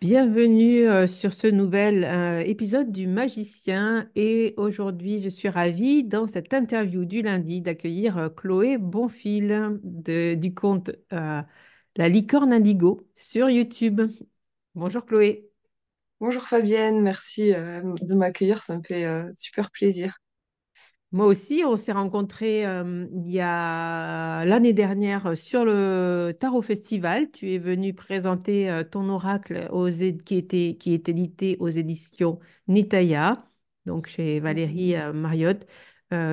Bienvenue euh, sur ce nouvel euh, épisode du Magicien et aujourd'hui je suis ravie dans cette interview du lundi d'accueillir euh, Chloé Bonfil du compte La licorne indigo sur YouTube. Bonjour Chloé. Bonjour Fabienne, merci de m'accueillir, ça me fait super plaisir. Moi aussi, on s'est rencontrés euh, il y a l'année dernière sur le Tarot Festival. Tu es venu présenter euh, ton oracle aux, qui, était, qui est édité aux éditions Nitaya, donc chez Valérie euh, Mariotte,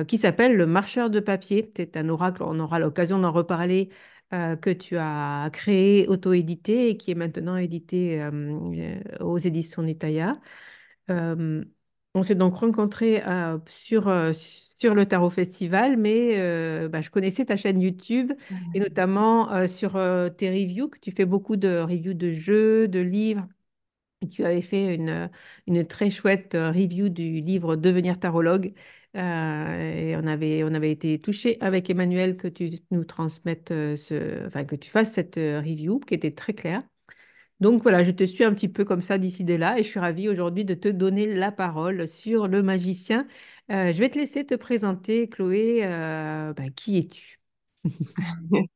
qui s'appelle Le Marcheur de papier. C'est un oracle, on aura l'occasion d'en reparler, que tu as créé, auto-édité et qui est maintenant édité aux éditions Nitaya. on s'est donc rencontrés sur sur le Tarot Festival, mais euh, bah, je connaissais ta chaîne YouTube et notamment euh, sur euh, tes reviews, que tu fais beaucoup de reviews de jeux, de livres. tu avais fait une, une très chouette review du livre Devenir tarologue. et on avait, on avait été touchés avec Emmanuel que tu nous transmettes ce, enfin, que tu fasses cette review qui était très claire. Donc voilà, je te suis un petit peu comme ça d'ici de là et je suis ravie aujourd'hui de te donner la parole sur le magicien. Euh, je vais te laisser te présenter, Chloé. Euh, bah, qui es-tu?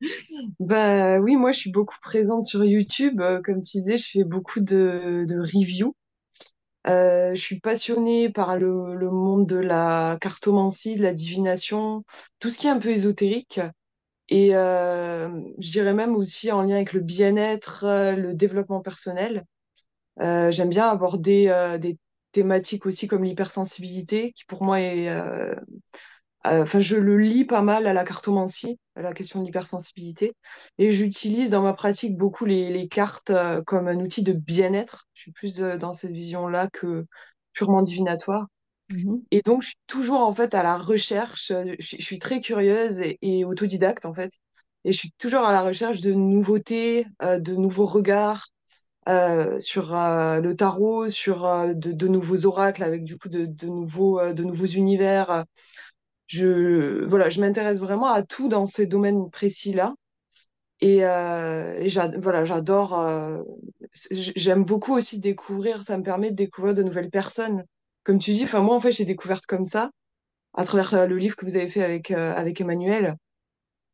Bah oui, moi je suis beaucoup présente sur YouTube. Euh, comme tu disais, je fais beaucoup de, reviews. je suis passionnée par le, le monde de la cartomancie, de la divination, tout ce qui est un peu ésotérique. Et je dirais même aussi en lien avec le bien-être, le développement personnel. j'aime bien aborder des thématiques aussi comme l'hypersensibilité, qui pour moi est... Euh, euh, enfin, je le lis pas mal à la cartomancie, à la question de l'hypersensibilité. Et j'utilise dans ma pratique beaucoup les, cartes euh, comme un outil de bien-être. Je suis plus dans cette vision-là que purement divinatoire. Mm-hmm. Et donc, je suis toujours en fait à la recherche. Je, suis très curieuse et, autodidacte en fait. Et je suis toujours à la recherche de nouveautés, de nouveaux regards, euh, sur euh, le tarot, sur euh, de, nouveaux oracles avec du coup de, nouveaux, de nouveaux univers. Je, voilà, je m'intéresse vraiment à tout dans ce domaine précis-là. Et, voilà, j'adore. J'aime beaucoup aussi découvrir. Ça me permet de découvrir de nouvelles personnes. Comme tu dis, enfin moi en fait j'ai découvert comme ça à travers le livre que vous avez fait avec avec Emmanuel.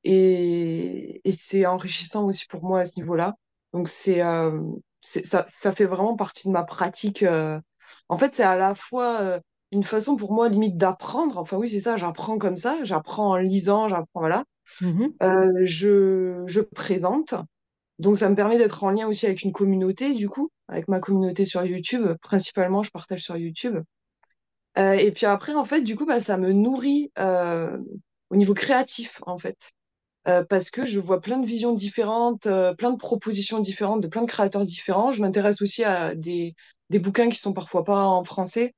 et, et c'est enrichissant aussi pour moi à ce niveau-là. Donc c'est, euh, ça, ça fait vraiment partie de ma pratique. euh. En fait, c'est à la fois euh, une façon pour moi limite d'apprendre. Enfin oui, c'est ça, j'apprends comme ça, j'apprends en lisant, j'apprends voilà. Euh, je, je présente. Donc ça me permet d'être en lien aussi avec une communauté, du coup, avec ma communauté sur YouTube. Principalement, je partage sur YouTube. Euh, et puis après, en fait, du coup, bah, ça me nourrit euh, au niveau créatif, en fait. Euh, parce que je vois plein de visions différentes, plein de propositions différentes, de plein de créateurs différents. Je m'intéresse aussi à des, bouquins qui sont parfois pas en français.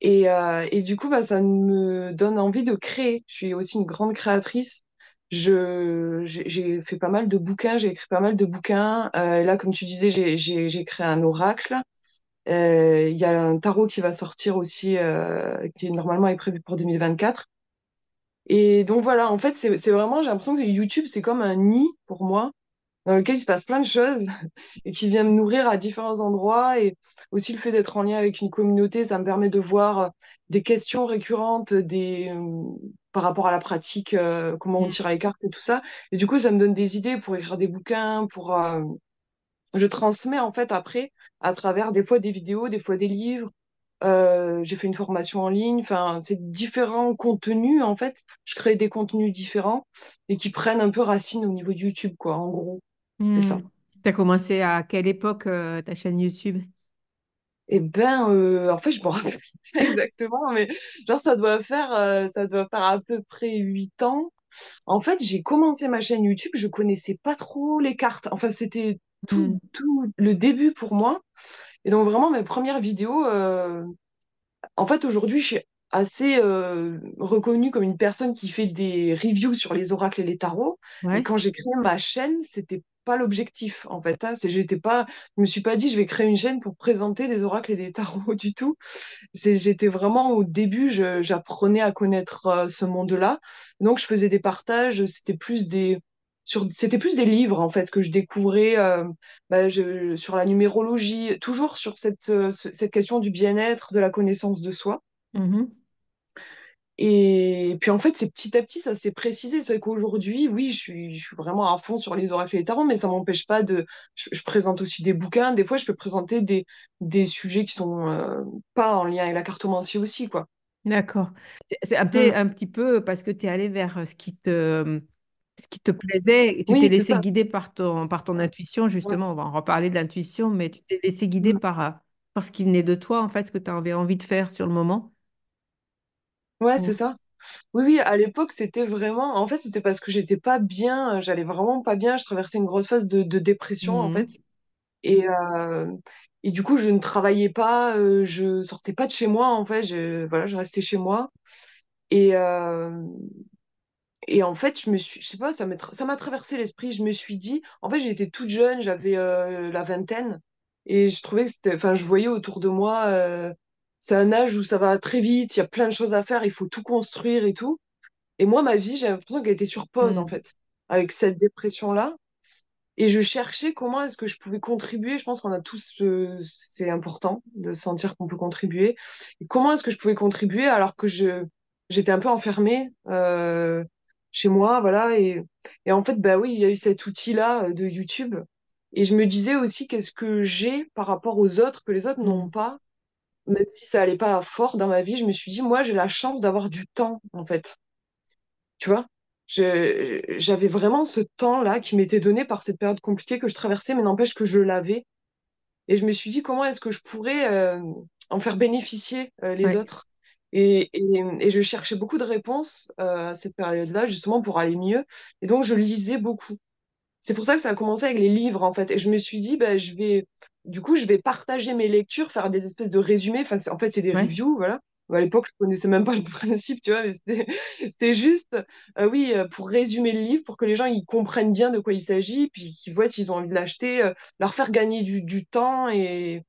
Et, du coup, bah, ça me donne envie de créer. Je suis aussi une grande créatrice. Je, j'ai fait pas mal de bouquins, j'ai écrit pas mal de bouquins. Là, comme tu disais, j'ai créé un oracle. Euh, Il y a un tarot qui va sortir aussi, euh, qui normalement est prévu pour 2024. Et donc voilà, en fait, c'est vraiment, j'ai l'impression que YouTube, c'est comme un nid pour moi, dans lequel il se passe plein de choses et qui vient me nourrir à différents endroits. Et aussi le fait d'être en lien avec une communauté, ça me permet de voir euh, des questions récurrentes des, par rapport à la pratique, euh, comment on tire les cartes et tout ça. Et du coup, ça me donne des idées pour écrire des bouquins, pour... euh, je transmets en fait après à travers des fois des vidéos, des fois des livres. Euh, j'ai fait une formation en ligne. Enfin, c'est différents contenus en fait. Je crée des contenus différents et qui prennent un peu racine au niveau de YouTube, quoi. En gros, c'est ça. Tu as commencé à quelle époque euh, ta chaîne YouTube? Et ben, euh, en fait, je me rappelle pas exactement, mais genre ça doit faire, ça doit faire à peu près huit ans. En fait, j'ai commencé ma chaîne YouTube, je connaissais pas trop les cartes. Enfin, c'était tout, Hmm. tout le début pour moi. Et donc vraiment mes premières vidéos. euh, En fait, aujourd'hui, je suis assez euh, reconnue comme une personne qui fait des reviews sur les oracles et les tarots. Ouais. quand j'ai créé ma chaîne, c'était pas l'objectif en fait. Hein. C'est, j'étais pas, je me suis pas dit je vais créer une chaîne pour présenter des oracles et des tarots du tout. C'est, j'étais vraiment au début, j'apprenais à connaître euh, ce monde-là. Donc je faisais des partages, c'était plus des sur, c'était plus des livres en fait que je découvrais euh, bah, je- sur la numérologie, toujours sur cette, euh, ce- cette question du bien-être, de la connaissance de soi. Mhm. Et puis en fait, c'est petit à petit, ça s'est précisé. C'est qu'aujourd'hui, oui, je suis, je suis vraiment à fond sur les oracles et les tarots, mais ça m'empêche pas de. Je, je présente aussi des bouquins. Des fois, je peux présenter des, des sujets qui sont euh, pas en lien avec la cartomancie aussi, quoi. D'accord. C'est un, petit Mm. un petit peu parce que tu es allé vers ce qui te, ce qui te plaisait et tu t'es Oui, laissé ça. guider par ton, par ton intuition, Ouais, justement. On va en reparler de l'intuition, mais tu t'es laissé guider par, euh, par ce qui venait de toi, en fait, ce que tu avais envie de faire sur le moment. Ouais, c'est ça. Oui, oui, à l'époque, c'était vraiment. En fait, c'était parce que j'étais pas bien. euh, J'allais vraiment pas bien. Je traversais une grosse phase de, de dépression, en fait. Mhm. Et, euh, et du coup, je ne travaillais pas. euh, je sortais pas de chez moi, en fait. Je, voilà, je restais chez moi. Et, euh, et en fait, je me suis, je sais pas, ça m'a tra- traversé l'esprit. Je me suis dit, en fait, j'étais toute jeune, j'avais euh, la vingtaine, et je trouvais que c'était, enfin, je voyais autour de moi, euh, c'est un âge où ça va très vite, il y a plein de choses à faire, il faut tout construire et tout. Et moi, ma vie, j'ai l'impression qu'elle était sur pause, en Mm. fait, avec cette dépression-là. Et je cherchais comment est-ce que je pouvais contribuer. Je pense qu'on a tous, euh, c'est important de sentir qu'on peut contribuer. Et comment est-ce que je pouvais contribuer alors que je, j'étais un peu enfermée euh, chez moi, voilà. Et, et en fait, bah oui, il y a eu cet outil-là euh, de YouTube. Et je me disais aussi qu'est-ce que j'ai par rapport aux autres que les autres n'ont pas. Même si ça allait pas fort dans ma vie, je me suis dit, moi, j'ai la chance d'avoir du temps, en fait. Tu vois? J'avais vraiment ce temps-là qui m'était donné par cette période compliquée que je traversais, mais n'empêche que je l'avais. Et je me suis dit, comment est-ce que je pourrais euh, en faire bénéficier euh, les Ouais. autres? Et, et, et je cherchais beaucoup de réponses euh, à cette période-là, justement pour aller mieux. Et donc, je lisais beaucoup. C'est pour ça que ça a commencé avec les livres, en fait. Et je me suis dit, bah, je vais, du coup, je vais partager mes lectures, faire des espèces de résumés. Enfin, c'est- en fait, c'est des Ouais. reviews, voilà. À l'époque, je connaissais même pas le principe, tu vois, mais c'était c'était juste, euh, oui, euh, pour résumer le livre, pour que les gens ils comprennent bien de quoi il s'agit, puis qu'ils voient s'ils ont envie de l'acheter, euh, leur faire gagner du, du temps et,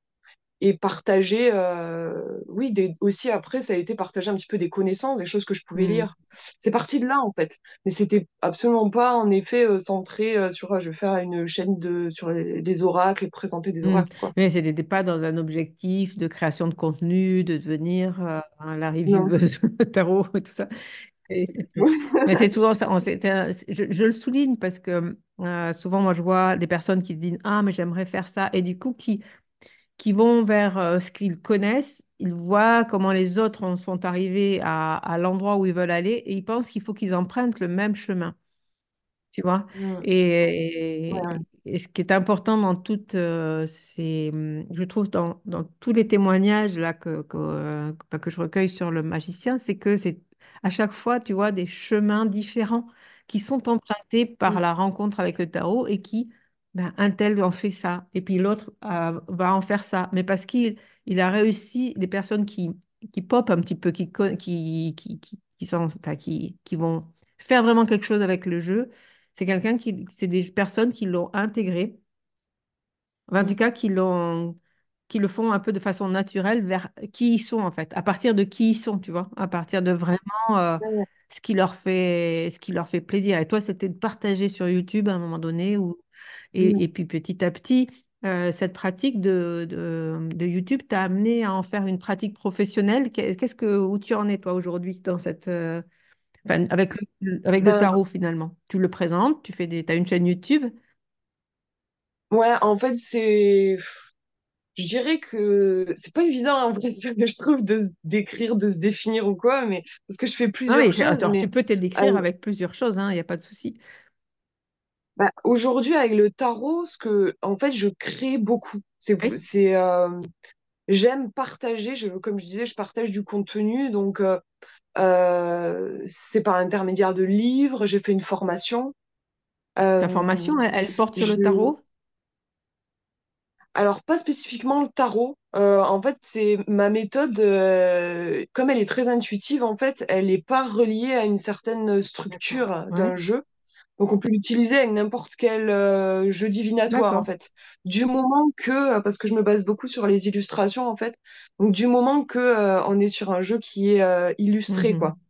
et partager, euh, oui, des, aussi après, ça a été partager un petit peu des connaissances, des choses que je pouvais Mm. lire. C'est parti de là, en fait. Mais c'était absolument pas, en effet, euh, centré euh, sur, ah, je vais faire une chaîne de, sur les, les oracles et présenter des Mm. oracles, quoi. Mais c'était pas dans un objectif de création de contenu, de devenir la Non. revieweuse tarot et tout ça. Et- Mais c'est souvent ça. on- je, je le souligne parce que souvent, moi, je vois des personnes qui se disent, Ah, mais j'aimerais faire ça. Et du coup, qui, qui vont vers euh, ce qu'ils connaissent. Ils voient comment les autres en sont arrivés à, à l'endroit où ils veulent aller et ils pensent qu'il faut qu'ils empruntent le même chemin tu vois? Mm. Et, Ouais. et ce qui est important dans toutes euh, ces, hum, je trouve dans, dans tous les témoignages là que, que, euh, que que je recueille sur le magicien, c'est que c'est à chaque fois, tu vois, des chemins différents qui sont empruntés par Mm. la rencontre avec le tarot et qui, ben, un tel en fait ça et puis l'autre euh, va en faire ça. Mais parce qu'il il a réussi, les personnes qui, qui pop un petit peu, qui, qui, qui, qui, qui, sont, enfin, qui, qui vont faire vraiment quelque chose avec le jeu. C'est quelqu'un qui, c'est des personnes qui l'ont intégré, enfin, en tout cas qui l'ont, qui le font un peu de façon naturelle vers qui ils sont en fait, à partir de qui ils sont, tu vois, à partir de vraiment euh, ce qui leur fait, ce qui leur fait plaisir. Et toi, c'était de partager sur YouTube à un moment donné, ou Et, et puis petit à petit, euh, cette pratique de, de, de YouTube t'a amené à en faire une pratique professionnelle. Qu'est- Qu'est-ce que, où tu en es toi aujourd'hui dans cette, euh, Enfin, avec le, avec le Ben, tarot, finalement? Tu le présentes, tu fais des, t'as une chaîne YouTube? ouais, en fait, c'est, je dirais que c'est pas évident en vrai, je trouve de se décrire, de se définir ou quoi, mais parce que je fais Ah plusieurs oui, choses, alors tu mais peux te décrire avec plusieurs choses, hein, il n'y a pas de souci. Bah, aujourd'hui avec le tarot, ce que, en fait, je crée beaucoup. C'est, Oui, c'est, euh, j'aime partager. Je, comme je disais, je partage du contenu, donc euh, euh, c'est par l'intermédiaire de livres. J'ai fait une formation. ta Euh, formation, elle, elle porte sur le tarot? Alors, pas spécifiquement le tarot. Euh, en fait, c'est ma méthode, euh, comme elle est très intuitive, en fait, elle n'est pas reliée à une certaine structure d'un Ouais, jeu. Donc, on peut l'utiliser avec n'importe quel euh, jeu divinatoire, en fait. Du moment que, parce que je me base beaucoup sur les illustrations, en fait, donc du moment que euh, on est sur un jeu qui est euh, illustré, quoi. Mhm.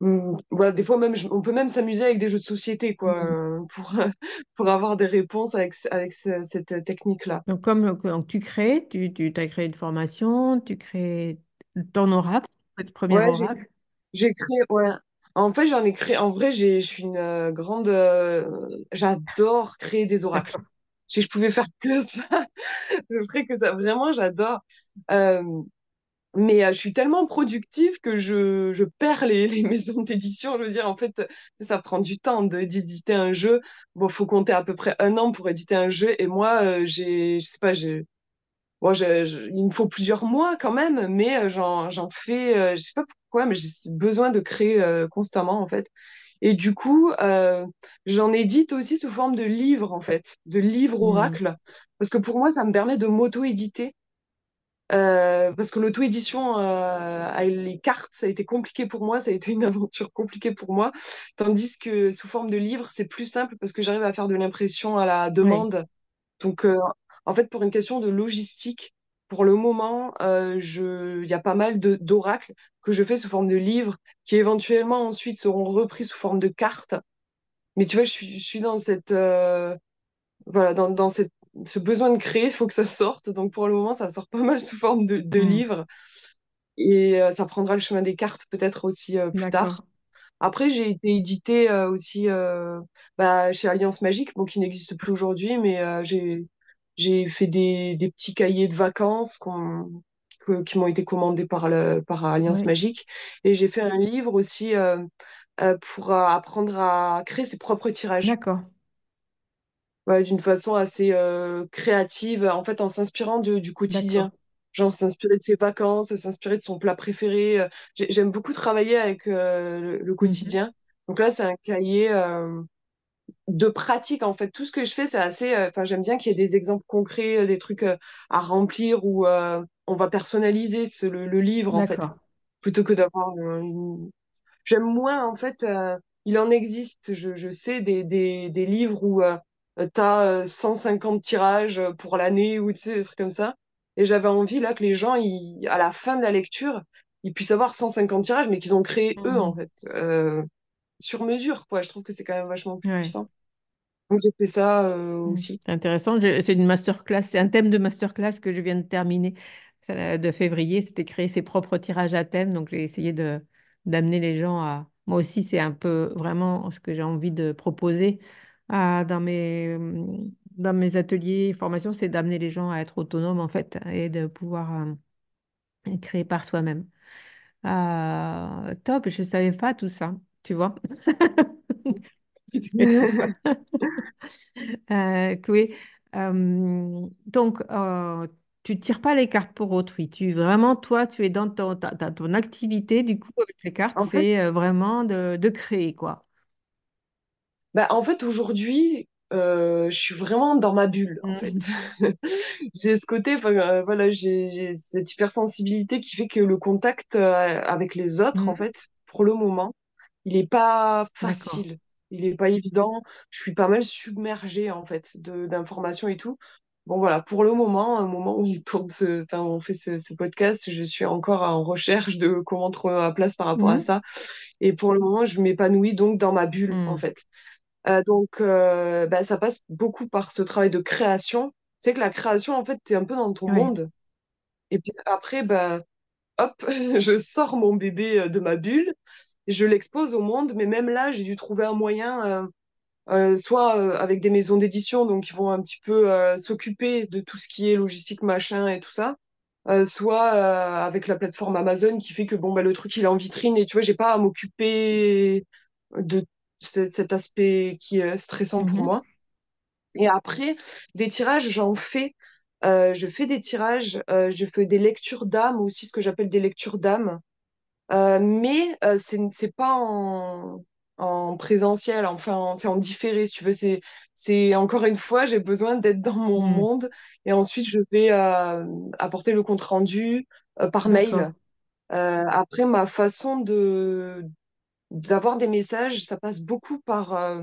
Hum, Voilà, des fois même, on peut même s'amuser avec des jeux de société, quoi, euh, pour, pour avoir des réponses avec, avec ce- cette technique-là. Donc, comme donc, tu crées, tu, tu as créé une formation, tu crées ton oracle, le premier Ouais, oracle. J'ai créé, ouais. En fait, j'en ai créé. En vrai, je suis une euh, grande. euh, j'adore créer des oracles. Si je pouvais faire que ça, je ferais que ça. Vraiment, j'adore. Euh, mais je suis tellement productive que je, je perds les, maisons d'édition. Je veux dire, en fait, ça prend du temps d'éditer un jeu. Bon, faut compter à peu près un an pour éditer un jeu. Et moi, j'ai, je sais pas, j'ai Bon, je- il me faut plusieurs mois quand même, mais j'en, j'en fais, je sais pas pourquoi, mais j'ai besoin de créer euh, constamment en fait. Et du coup, euh, j'en édite aussi sous forme de livres en fait, de livres Mhm. oracles, parce que pour moi, ça me permet de m'auto-éditer. Euh, parce que l'auto-édition euh, les cartes, ça a été compliqué pour moi, ça a été une aventure compliquée pour moi, tandis que sous forme de livre, c'est plus simple parce que j'arrive à faire de l'impression à la Oui. demande donc, euh, en fait, pour une question de logistique, pour le moment, euh, je, il y a pas mal d'oracles que je fais sous forme de livres qui éventuellement ensuite seront repris sous forme de cartes. Mais tu vois, je suis, je suis dans cette, euh, voilà, dans, dans cette, ce besoin de créer, il faut que ça sorte. Donc, pour le moment, ça sort pas mal sous forme de, de Mhm. livres et euh, ça prendra le chemin des cartes peut-être aussi plus tard. Après, j'ai été édité euh, aussi bah, chez Alliance Magique, bon, qui n'existe plus aujourd'hui, mais j'ai j'ai fait des, des petits cahiers de vacances qu'on- que- qui m'ont été commandés par, le, par Alliance Oui. Magique. Et j'ai fait un livre aussi euh, euh, pour euh, apprendre à créer ses propres tirages. D'accord. Ouais, d'une façon assez euh, créative, en fait, en s'inspirant du quotidien. Genre s'inspirer de ses vacances, s'inspirer de son plat préféré. euh. J'ai- J'aime beaucoup travailler avec euh, le, le Mhm. quotidien. Donc là, c'est un cahier euh, de pratique, en fait. Tout ce que je fais, c'est assez... euh, Enfin, j'aime bien qu'il y ait des exemples concrets, euh, des trucs euh, à remplir où euh, on va personnaliser ce- le, le livre, en fait, plutôt que d'avoir une, J'aime moins, en fait, euh, il en existe, je, je sais, des, des, des livres où euh, tu as 150 tirages pour l'année ou tu sais, des trucs comme ça. Et j'avais envie, là, que les gens, ils, à la fin de la lecture, ils puissent avoir 150 tirages, mais qu'ils ont créé eux, en Mhm. fait, euh, sur mesure, quoi. Je trouve que c'est quand même vachement plus Ouais. puissant. Donc j'ai fait ça euh, aussi. C'est intéressant. C'est une masterclass, c'est un thème de masterclass que je viens de terminer de février. C'était créer ses propres tirages à thème. Donc, j'ai essayé de d'amener les gens à, Moi aussi, c'est un peu vraiment ce que j'ai envie de proposer dans mes, dans mes ateliers formations, c'est d'amener les gens à être autonomes en fait et de pouvoir euh, créer par soi-même. Euh, top, je ne savais pas tout ça, tu vois. Euh, Chloé, euh, donc, euh, tu ne tires pas les cartes pour autrui. Tu, vraiment, toi, tu es dans ton, ta- ta- ton activité, du coup, avec les cartes, En fait, c'est euh, vraiment de, de créer, quoi. bah, en fait aujourd'hui, euh, je suis vraiment dans ma bulle, en fait. Mhm. J'ai ce côté, enfin, euh, voilà, j'ai j'ai cette hypersensibilité qui fait que le contact euh, avec les autres, en Mhm. fait, pour le moment, il est pas facile. Il est pas évident. Je suis pas mal submergée, en fait, d'informations et tout. Bon, voilà, pour le moment, un moment où on tourne ce, enfin, on fait ce, ce podcast, je suis encore en recherche de comment trouver ma place par rapport à Mhm. ça. Et pour le moment, je m'épanouis donc dans ma bulle, en Mhm. fait. Euh, donc, euh, bah, ça passe beaucoup par ce travail de création. C'est que la création, en fait, tu es un peu dans ton Oui. monde. Et puis après, ben, hop, je sors mon bébé euh, de ma bulle je l'expose au monde. Mais même là, j'ai dû trouver un moyen, euh, euh, soit euh, avec des maisons d'édition, donc ils vont un petit peu s'occuper de tout ce qui est logistique, machin et tout ça. Soit avec la plateforme Amazon qui fait que bon, bah, le truc, il est en vitrine et tu vois, j'ai pas à m'occuper de ce- cet aspect qui est stressant pour Mhm. moi. Et après, des tirages, j'en fais. Euh, je fais des tirages, euh, je fais des lectures d'âme aussi, ce que j'appelle des lectures d'âme. Euh, mais euh, c'est pas en, en présentiel, enfin, c'est en différé, si tu veux. C'est, c'est encore une fois, j'ai besoin d'être dans mon Mhm. monde et ensuite je vais euh, apporter le compte rendu euh, par mail. Euh, après, ma façon de d'avoir des messages, ça passe beaucoup par,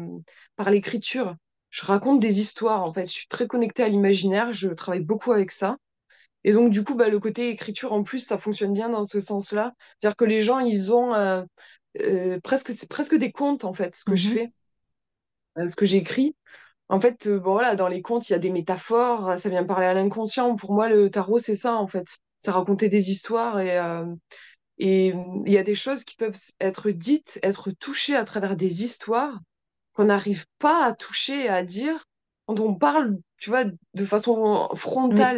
par l'écriture. Je raconte des histoires, en fait. Je suis très connectée à l'imaginaire, je travaille beaucoup avec ça. Et donc, du coup, bah, le côté écriture, en plus, ça fonctionne bien dans ce sens-là. C'est-à-dire que les gens, ils ont euh, euh, presque, c'est presque des contes, en fait, ce que je Mhm. fais, euh, ce que j'écris. En fait, bon, voilà, dans les contes, il y a des métaphores, ça vient parler à l'inconscient. Pour moi, le tarot, c'est ça, en fait. C'est raconter des histoires et, et euh, il y a des choses qui peuvent être dites, être touchées à travers des histoires qu'on n'arrive pas à toucher à dire quand on parle, tu vois, de façon Oui.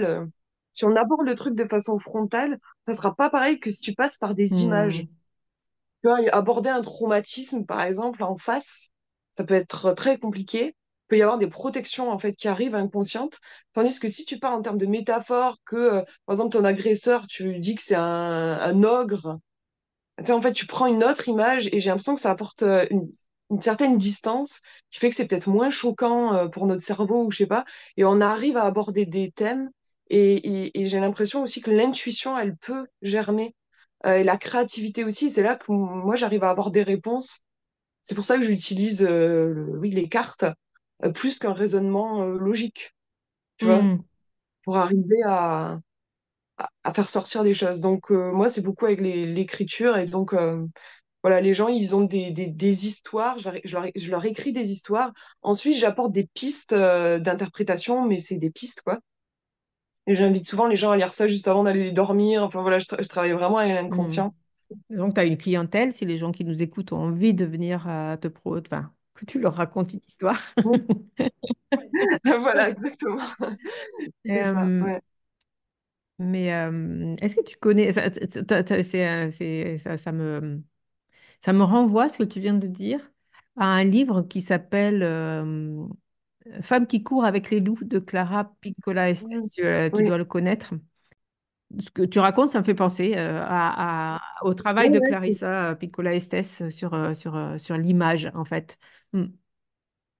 Si on aborde le truc de façon frontale, ça sera pas pareil que si tu passes par des images. Mhm. Tu vois, aborder un traumatisme, par exemple, en face, ça peut être très compliqué. Il peut y avoir des protections, en fait, qui arrivent inconscientes. Tandis que si tu parles en termes de métaphore, que, euh, par exemple, ton agresseur, tu lui dis que c'est un, un ogre, tu sais, en fait, tu prends une autre image et j'ai l'impression que ça apporte euh, une, une certaine distance qui fait que c'est peut-être moins choquant euh, pour notre cerveau ou je sais pas. Et on arrive à aborder des thèmes et, et- et j'ai l'impression aussi que l'intuition, elle peut germer. Euh, et la créativité aussi, c'est là que moi, j'arrive à avoir des réponses. C'est pour ça que j'utilise euh, le- oui, les cartes euh, plus qu'un raisonnement logique, tu vois, Mhm. pour arriver à, à, à faire sortir des choses. Donc, moi, c'est beaucoup avec l'écriture et donc... voilà, les gens, ils ont des, des, des histoires, je leur, je leur- je leur écris des histoires. Ensuite, j'apporte des pistes euh, d'interprétation, mais c'est des pistes, quoi. Et j'invite souvent les gens à lire ça juste avant d'aller dormir. Enfin, voilà, je, tra- je travaille vraiment avec Mhm. l'inconscient. Donc, tu as une clientèle, si les gens qui nous écoutent ont envie de venir euh, te pro, enfin, que tu leur racontes une histoire. Voilà, exactement. Ça, Euh, ouais. mais euh, est-ce que tu connais, ça, ça- me, ça me renvoie, ce que tu viens de dire, à un livre qui s'appelle Femme qui court avec les loups de Clara Piccola. Estes. Tu, euh, tu Oui, dois le connaître. Ce que tu racontes, ça me fait penser euh, à, à- au travail de Clarissa Piccola Estes sur, euh, sur, euh, sur l'image, en fait. Mm.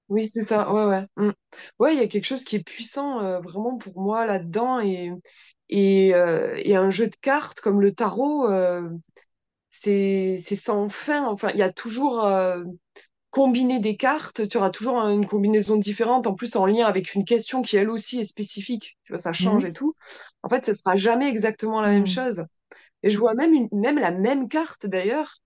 oui, c'est ça, ouais, ouais. Mm. Ouais, il y a quelque chose qui est puissant euh, vraiment pour moi là-dedans et, et, euh, et un jeu de cartes comme le tarot, euh, c'est c'est sans fin. Enfin, il y a toujours euh, combiner des cartes, tu auras toujours une combinaison différente, en plus en lien avec une question qui elle aussi est spécifique. Tu vois, ça change et tout. En fait, ce sera jamais exactement la même Mm. chose. Et je vois même une, même la même carte d'ailleurs.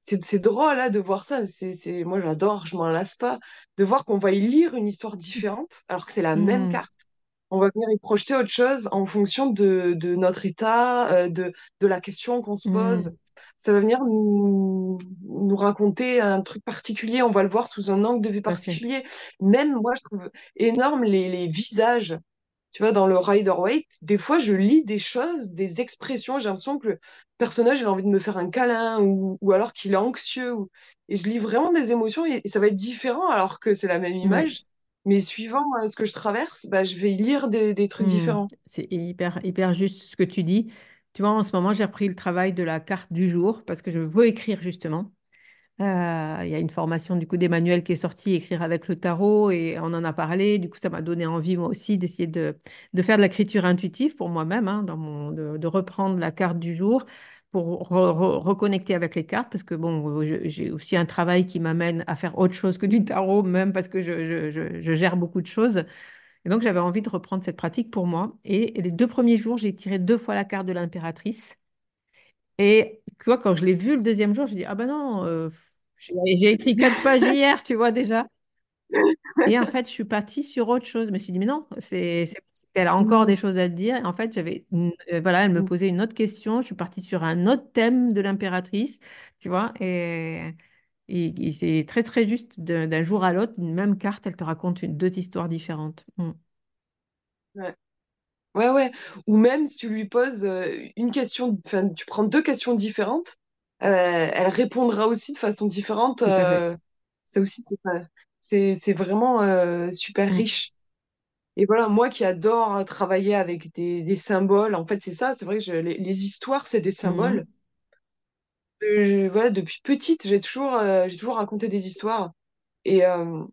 C'est drôle là de voir ça. C'est moi j'adore, je m'en lasse pas de voir qu'on va y lire une histoire différente alors que c'est la même Mm. carte. On va venir y projeter autre chose en fonction de, de notre état, euh, de, de la question qu'on se pose. Ça va venir nous, nous raconter un truc particulier. On va le voir sous un angle de vue particulier. Même moi, je trouve énorme les, les visages. Tu vois, dans le Rider-Waite, des fois, je lis des choses, des expressions. J'ai l'impression que le personnage il a envie de me faire un câlin ou, ou alors qu'il est anxieux. ou- Et je lis vraiment des émotions et, et ça va être différent alors que c'est la même image. Mais suivant euh, ce que je traverse, bah, je vais lire des, des trucs Hmm. différents. C'est hyper, hyper juste ce que tu dis. Tu vois, en ce moment, j'ai repris le travail de la carte du jour parce que je veux écrire justement. Euh, il y a une formation du coup d'Emmanuel qui est sortie, Écrire avec le tarot, et on en a parlé. Du coup, ça m'a donné envie moi aussi d'essayer de, faire de l'écriture intuitive pour moi-même, hein, de, reprendre la carte du jour pour re- re- reconnecter avec les cartes, parce que bon, j'ai aussi un travail qui m'amène à faire autre chose que du tarot, même parce que je gère beaucoup de choses. Et donc, j'avais envie de reprendre cette pratique pour moi. Et les deux premiers jours, j'ai tiré deux fois la carte de l'impératrice. Et tu vois, quand je l'ai vu le deuxième jour, je dit, ah ben non, euh, j'ai j'ai écrit quatre pages hier, tu vois déjà. Et en fait, je suis partie sur autre chose. Je me suis dit, mais non, c'est, elle a encore des choses à te dire. En fait, j'avais, euh, voilà, elle me mm. posait une autre question. Je suis partie sur un autre thème de l'impératrice, tu vois. Et, et, et c'est très, très juste d'un jour à l'autre, une même carte, elle te raconte une, deux histoires différentes. Mm. Ouais. Ouais, ouais. Ou même si tu lui poses euh, une question, enfin, tu prends deux questions différentes, euh, elle répondra aussi de façon différente. Euh, ça aussi, c'est vraiment euh, super Mm. riche. Et voilà, moi qui adore travailler avec des, des symboles, en fait, c'est ça, c'est vrai que je- les, les histoires, c'est des symboles. Mhm. Je- voilà, depuis petite, j'ai toujours, euh, j'ai toujours raconté des histoires. Et euh,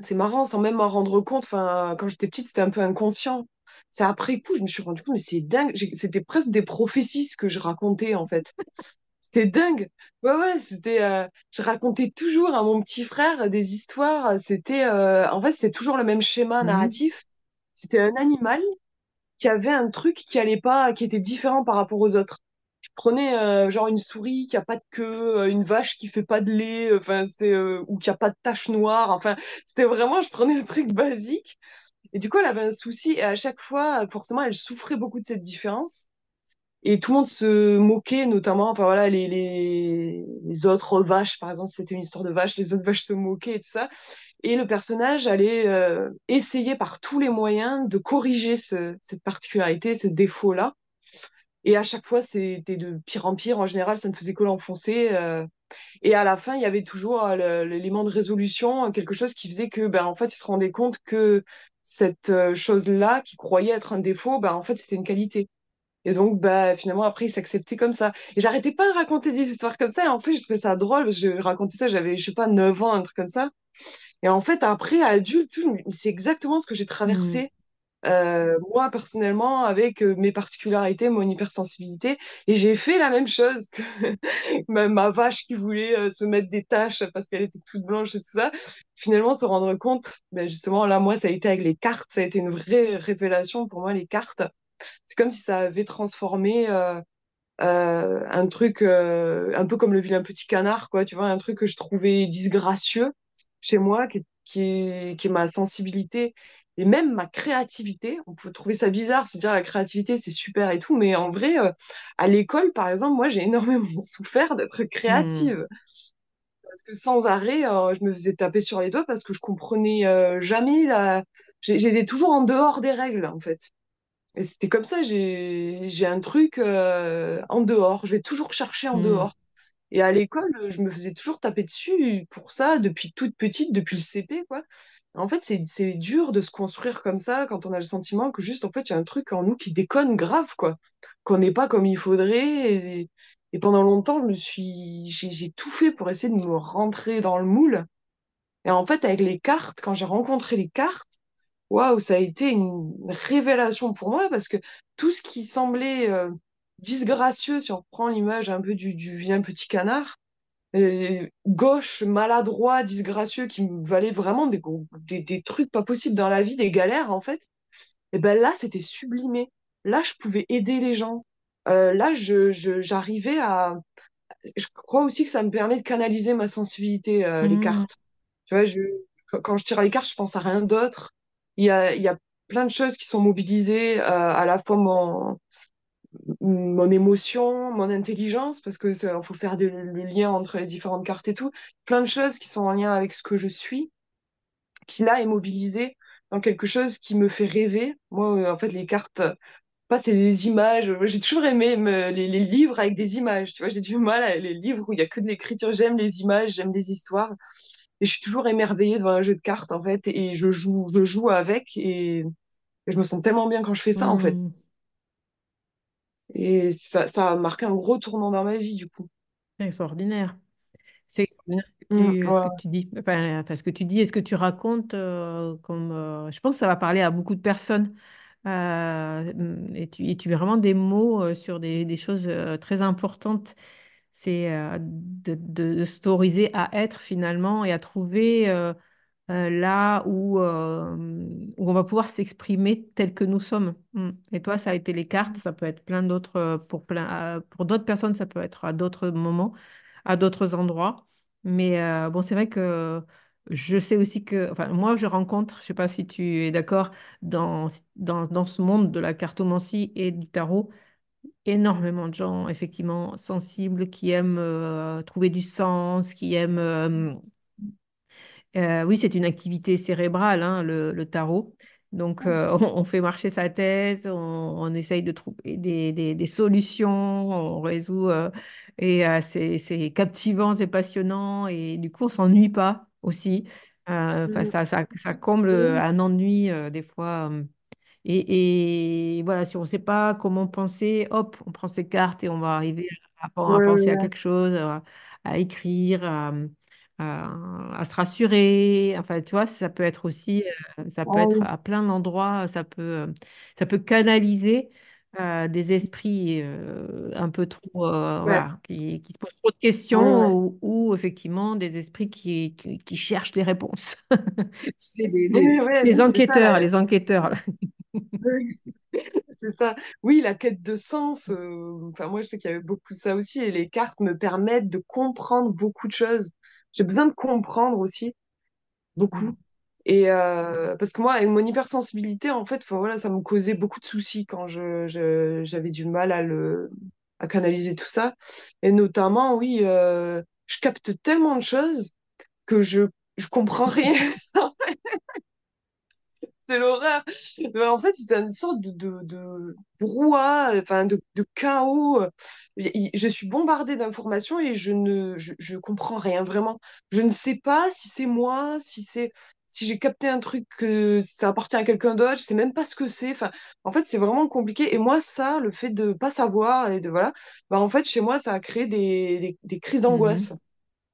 c'est marrant, sans même m'en rendre compte. Enfin, quand j'étais petite, c'était un peu inconscient. C'est après coup, je me suis rendu compte, mais c'est dingue. C'était presque des prophéties ce que je racontais, en fait. C'était dingue. Ouais, ouais, c'était. euh, je racontais toujours à mon petit frère des histoires. C'était. en fait, c'était toujours le même schéma Mhm. narratif. C'était un animal qui avait un truc qui allait pas, qui était différent par rapport aux autres. Je prenais euh, genre une souris qui a pas de queue, euh, une vache qui fait pas de lait, euh, enfin c'était euh, ou qui a pas de tache noire. Enfin, c'était vraiment, je prenais le truc basique. Et du coup, elle avait un souci et à chaque fois, forcément, elle souffrait beaucoup de cette différence. Et tout le monde se moquait, notamment, enfin voilà, les, les, les autres vaches, par exemple, c'était une histoire de vache, les autres vaches se moquaient et tout ça. Et le personnage allait euh, essayer par tous les moyens de corriger ce- cette particularité, ce défaut-là. Et à chaque fois, c'était de pire en pire. En général, ça ne faisait que l'enfoncer. euh. Et à la fin, il y avait toujours euh, l'élément de résolution, euh, quelque chose qui faisait que, ben, en fait, il se rendait compte que cette euh, chose-là, qui croyait être un défaut, ben, en fait, c'était une qualité. Et donc, bah, finalement, après, il s'acceptait comme ça. Et j'arrêtais pas de raconter des histoires comme ça. Et en fait, je trouvais ça drôle. parce que Je racontais ça, j'avais, je sais pas, 9 ans, un truc comme ça. Et en fait, après, adulte, tout, c'est exactement ce que j'ai Mm. traversé, euh, moi, personnellement, avec euh, mes particularités, mon hypersensibilité. Et j'ai fait la même chose que ma, vache qui voulait euh, se mettre des taches parce qu'elle était toute blanche et tout ça. Finalement, se rendre compte, ben justement, là, moi, ça a été avec les cartes. Ça a été une vraie révélation pour moi, les cartes. C'est comme si ça avait transformé euh, euh, un truc un peu comme le vilain petit canard, quoi, tu vois, un truc que je trouvais disgracieux chez moi, qui, qui qui est ma sensibilité et même ma créativité. On peut trouver ça bizarre, se dire la créativité, c'est super et tout, mais en vrai, euh, à l'école, par exemple, moi, j'ai énormément souffert d'être Mm. créative. Parce que sans arrêt, euh, je me faisais taper sur les doigts parce que je comprenais euh, jamais la... J'étais toujours en dehors des règles, en fait. Et c'était comme ça, j'ai un truc en dehors. Je vais toujours chercher en Mm. dehors. Et à l'école, je me faisais toujours taper dessus pour ça depuis toute petite, depuis le CP, quoi. En fait, c'est dur de se construire comme ça quand on a le sentiment que juste, en fait, il y a un truc en nous qui déconne grave, quoi. Qu'on n'est pas comme il faudrait. Et, pendant longtemps, je suis, j'ai tout fait pour essayer de me rentrer dans le moule. Et en fait, avec les cartes, quand j'ai rencontré les cartes, Waouh, ça a été une révélation pour moi parce que tout ce qui semblait euh, disgracieux, si on reprend l'image un peu du, du vilain petit canard, gauche, maladroit, disgracieux, qui me valait vraiment des, des, des trucs pas possibles dans la vie, des galères en fait, et ben là, c'était sublimé. Là, je pouvais aider les gens. Euh, là, je, je- j'arrivais à... Je crois aussi que ça me permet de canaliser ma sensibilité, euh, les Mm. cartes. Tu vois, je, quand quand je tire les cartes, je pense à rien d'autre. Il y a, il y a plein de choses qui sont mobilisées, euh, à la fois mon, mon émotion, mon intelligence, parce que faut faire le lien entre les différentes cartes et tout. Plein de choses qui sont en lien avec ce que je suis, qui là est mobilisé dans quelque chose qui me fait rêver. Moi, euh, en fait, les cartes, pas c'est des images. J'ai toujours aimé les, livres avec des images. Tu vois, j'ai du mal à les livres où il y a que de l'écriture. J'aime les images, j'aime les histoires. Et je suis toujours émerveillée devant un jeu de cartes, en fait, et je joue, je joue avec, et, et je me sens tellement bien quand je fais ça, en fait. Et ça, ça a marqué un gros tournant dans ma vie, du coup. c'est extraordinaire. C'est extraordinaire ce que Mm, tu, ouais. que tu dis. Enfin, parce que tu dis et ce que tu racontes, euh, comme, euh, je pense que ça va parler à beaucoup de personnes. Euh, et tu, et tu mets vraiment des mots sur des, des choses très importantes. C'est de, de, de s'autoriser à être finalement et à trouver là où, euh, où on va pouvoir s'exprimer tel que nous sommes. Mm. Et toi, ça a été les cartes, ça peut être plein d'autres, euh, pour plein, euh, pour d'autres personnes, ça peut être à d'autres moments, à d'autres endroits. Mais euh, bon, c'est vrai que je sais aussi que, enfin, moi, je rencontre, je sais pas si tu es d'accord, dans, dans, dans ce monde de la cartomancie et du tarot, énormément de gens, effectivement, sensibles, qui aiment euh, trouver du sens, qui aiment... euh, euh, oui, c'est une activité cérébrale, hein, le, le tarot. Donc, euh, on, on fait marcher sa tête, on, on essaye de trouver des, des- des solutions, on résout, euh, et c'est captivant, c'est passionnant, et du coup, on s'ennuie pas aussi. Mm. ça, ça, ça comble Oui, un ennui, des fois. et, et voilà, si on ne sait pas comment penser, hop, on prend ses cartes et on va arriver à, penser à quelque chose, à, à écrire, à, à- se rassurer. Enfin, tu vois, ça peut être aussi, euh, ça peut être oui. à plein d'endroits, ça peut, euh, ça peut canaliser euh, des esprits euh, un peu trop, euh, Ouais, voilà, qui, qui se posent trop de ouais, ouais. questions ou, ou effectivement des esprits qui, qui, qui cherchent des réponses. C'est des, des, ça. enquêteurs, les enquêteurs. C'est ça. Oui, la quête de sens. Enfin, moi, je sais qu'il y avait beaucoup de ça aussi. Et les cartes me permettent de comprendre beaucoup de choses. J'ai besoin de comprendre aussi beaucoup. Mm. Et euh, parce que moi, avec mon hypersensibilité, en fait, voilà, ça me causait beaucoup de soucis quand je, je- j'avais du mal à le, à canaliser tout ça. Et notamment, oui, euh, je capte tellement de choses que je, je comprends rien. C'est l'horreur. En fait, c'est une sorte de, de, de brouhaha, enfin de, de chaos. Je suis bombardée d'informations et je ne je, je comprends rien vraiment. Je ne sais pas si c'est moi, si c'est si j'ai capté un truc que ça appartient à quelqu'un d'autre, je sais même pas ce que c'est. Enfin, en fait, c'est vraiment compliqué. Et moi, ça, le fait de pas savoir et de voilà, bah en fait, chez moi, ça a créé des, des, des crises d'angoisse. Mhm.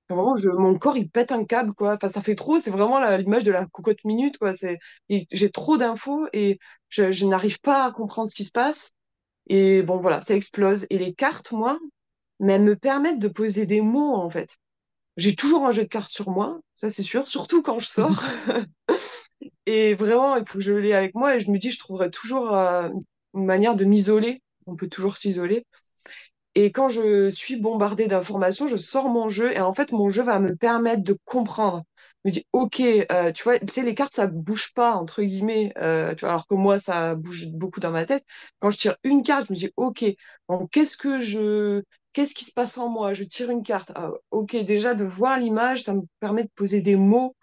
Vraiment, je, mon corps, il pète un câble, quoi. Enfin, ça fait trop, c'est vraiment l'image de la cocotte minute, quoi. C'est, j'ai trop d'infos et je, je n'arrive pas à comprendre ce qui se passe. Et bon, voilà, ça explose. Et les cartes, moi, mais elles me permettent de poser des mots, en fait. J'ai toujours un jeu de cartes sur moi, ça c'est sûr, surtout quand je sors. Et vraiment, il faut que je l'ai avec moi et je me dis, je trouverai toujours euh, une manière de m'isoler. On peut toujours s'isoler. Et quand je suis bombardée d'informations, je sors mon jeu et en fait, mon jeu va me permettre de comprendre. Je me dis, OK, euh, tu vois, tu sais, les cartes, ça bouge pas, entre guillemets, euh, tu vois, alors que moi, ça bouge beaucoup dans ma tête. Quand je tire une carte, je me dis, OK, qu'est-ce que je, qu'est-ce qui se passe en moi? Je tire une carte. Ah, OK, déjà, de voir l'image, ça me permet de poser des mots.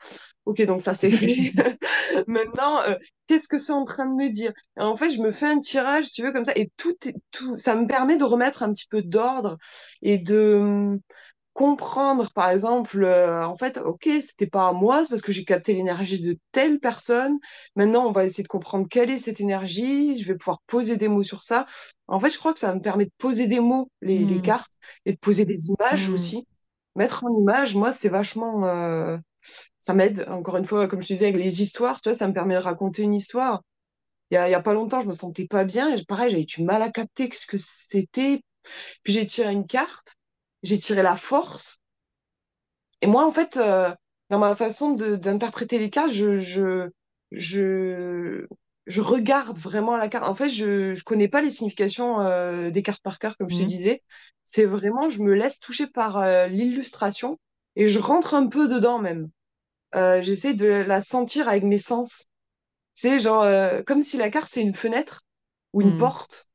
OK, donc ça, c'est fait. Maintenant, euh, qu'est-ce que c'est en train de me dire? Et en fait, je me fais un tirage, si tu veux, comme ça, et tout, est- tout, ça me permet de remettre un petit peu d'ordre et de hum, comprendre, par exemple, euh, en fait, ok, c'était pas à moi, c'est parce que j'ai capté l'énergie de telle personne. Maintenant, on va essayer de comprendre quelle est cette énergie. Je vais pouvoir poser des mots sur ça. En fait, je crois que ça me permet de poser des mots, les, les Mm. cartes, et de poser des images Mm. aussi. Mettre en image, moi, c'est vachement, euh, ça m'aide. Encore une fois, comme je te disais, avec les histoires, tu vois, ça me permet de raconter une histoire. Il y a, y a pas longtemps, je me sentais pas bien. Pareil, j'avais du mal à capter ce que c'était. Puis j'ai tiré une carte, j'ai tiré la force. Et moi, en fait, euh, dans ma façon d'interpréter les cartes, je, je, je, je regarde vraiment la carte. En fait, je je connais pas les significations euh, des cartes par cœur, comme je te Mm. disais. C'est vraiment, je me laisse toucher par euh, l'illustration et je rentre un peu dedans même. Euh, j'essaie de la sentir avec mes sens. C'est genre euh, comme si la carte c'est une fenêtre ou une Mm. porte.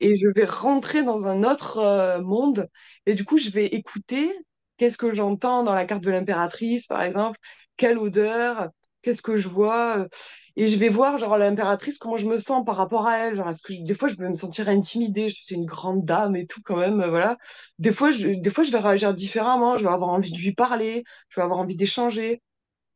et je vais rentrer dans un autre euh, monde. Et du coup, je vais écouter qu'est-ce que j'entends dans la carte de l'impératrice, par exemple, quelle odeur, qu'est-ce que je vois. euh, Et je vais voir, genre, l'impératrice, comment je me sens par rapport à elle. Genre, est-ce que je- des fois, je vais me sentir intimidée. Je- C'est une grande dame et tout, quand même, euh, voilà. Des fois, je, des fois, je vais réagir différemment. Je vais avoir envie de lui parler. Je vais avoir envie d'échanger.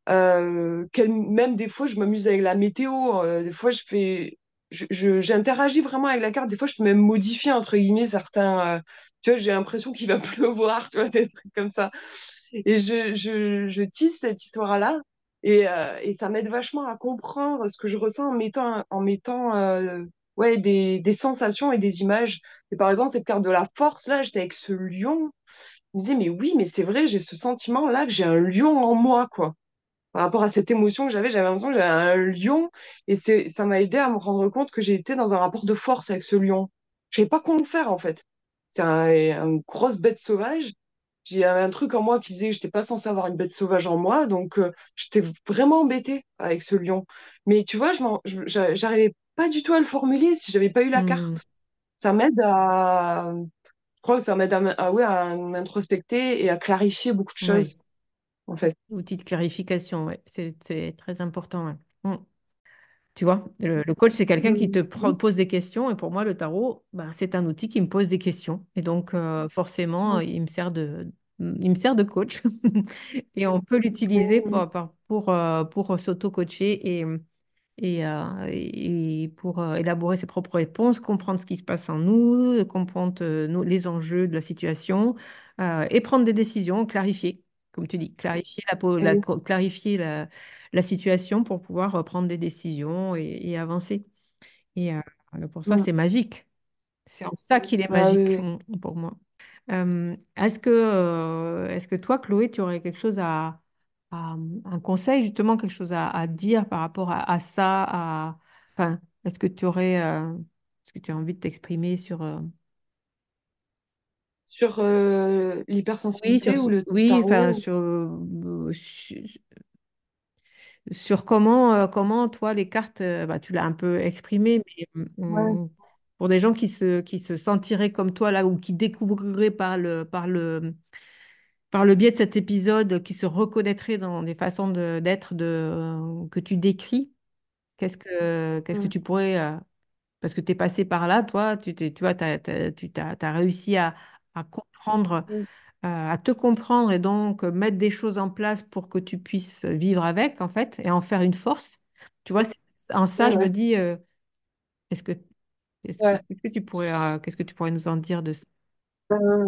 Euh, même des fois, je m'amuse avec la météo. Des fois, je fais, je, je- j'interagis vraiment avec la carte. Des fois, je peux même modifier entre guillemets certains. tu vois, j'ai l'impression qu'il va pleuvoir, tu vois, des trucs comme ça. Et je, je, je tisse cette histoire-là. Et, euh, et ça m'aide vachement à comprendre ce que je ressens en mettant, en mettant euh, ouais, des, des sensations et des images. Et par exemple, cette carte de la force, là, j'étais avec ce lion. Je me disais, mais oui, mais c'est vrai, j'ai ce sentiment-là que j'ai un lion en moi, quoi par rapport à cette émotion que j'avais, j'avais l'impression que j'avais un lion et ça m'a aidé à me rendre compte que été dans un rapport de force avec ce lion. Je savais pas comment faire en fait. C'est un, une grosse bête sauvage. Avait un truc en moi qui disait que j'étais pas censée avoir une bête sauvage en moi, donc euh, j'étais vraiment embêtée avec ce lion. Mais tu vois, je j'arrivais pas du tout à le formuler si j'avais pas eu la Hmm, carte. Ça m'aide à, je crois que ça m'aide à, à, ouais, à m'introspecter et à clarifier beaucoup de oui, choses en fait. outil de clarification, ouais, c'est c'est très important. ouais. Tu vois, le, le coach, c'est quelqu'un qui te pose des questions. Et pour moi, le tarot, bah, c'est un outil qui me pose des questions. Et donc, euh, forcément, il me sert de, il me sert de coach. Et on peut l'utiliser pour, pour, pour, euh, pour s'auto-coacher et, et, euh, et pour élaborer ses propres réponses, comprendre ce qui se passe en nous, comprendre nos- les enjeux de la situation euh, et prendre des décisions, clarifier, comme tu dis, clarifier la, clarifier la, la situation pour pouvoir euh, prendre des décisions et, et avancer. Et euh, pour ça, Mm. c'est magique. C'est en ça qu'il est Ah oui, magique pour moi. Euh, est-ce que, euh, est-ce que toi, Chloé, tu aurais quelque chose à, à- un conseil, justement, quelque chose à, à dire par rapport à, à ça, à, enfin, est-ce que tu aurais, euh, est-ce que tu as envie de t'exprimer sur, Sur euh, oui, sur, l'hypersensibilité ou le oui, enfin, tarot. sur, sur comment, euh, comment toi, les cartes, euh, bah, tu l'as un peu exprimé, mais Ouais. euh, pour des gens qui se, qui se sentiraient comme toi là ou qui découvriraient par le, par le, par le biais de cet épisode, qui se reconnaîtraient dans des façons de- d'être de, euh, que tu décris, qu'est-ce que, qu'est-ce que Mm. tu pourrais, parce que tu es passé par là, toi, tu, tu vois, tu t'as réussi à, à comprendre, Mm. Euh, à te comprendre et donc mettre des choses en place pour que tu puisses vivre avec, en fait, et en faire une force. Tu vois, en ça, Ouais, je me dis, euh, est-ce que, que, Ouais. que tu pourrais, euh, qu'est-ce que tu pourrais nous en dire de ça? Euh,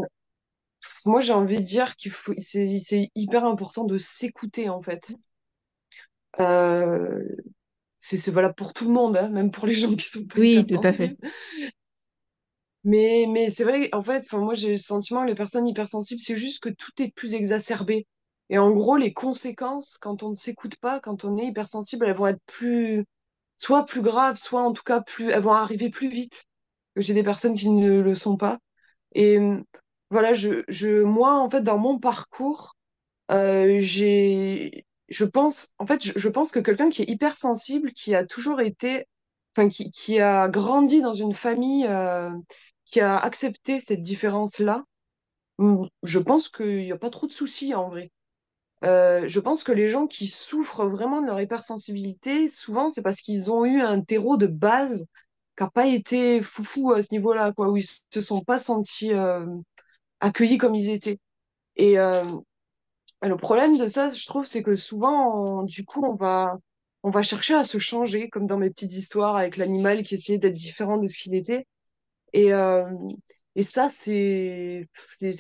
moi, j'ai envie de dire qu'il faut, c'est, hyper important de s'écouter, en fait. C'est, valable pour tout le monde, hein, même pour les gens qui sont pas Oui, tout à fait. Mais, mais c'est vrai, en fait, moi, j'ai le sentiment que les personnes hypersensibles, c'est juste que tout est plus exacerbé. Et en gros, les conséquences, quand on ne s'écoute pas, quand on est hypersensible, elles vont être plus, soit plus graves, soit en tout cas plus, elles vont arriver plus vite. J'ai des personnes qui ne le sont pas. Et euh, voilà, je, je, moi, en fait, dans mon parcours, euh, j'ai, je pense, en fait, je pense que quelqu'un qui est hypersensible, qui a toujours été, enfin, qui, qui a grandi dans une famille, euh, qui a accepté cette différence-là, je pense qu'il n'y a pas trop de soucis en vrai. Euh, je pense que les gens qui souffrent vraiment de leur hypersensibilité, souvent, c'est parce qu'ils ont eu un terreau de base qui n'a pas été foufou à ce niveau-là, quoi, où ils se sont pas sentis euh, accueillis comme ils étaient. Et euh, le problème de ça, je trouve, c'est que souvent, on- du coup, on va, on va chercher à se changer, comme dans mes petites histoires avec l'animal qui essayait d'être différent de ce qu'il était. Et, euh, et ça, c'est,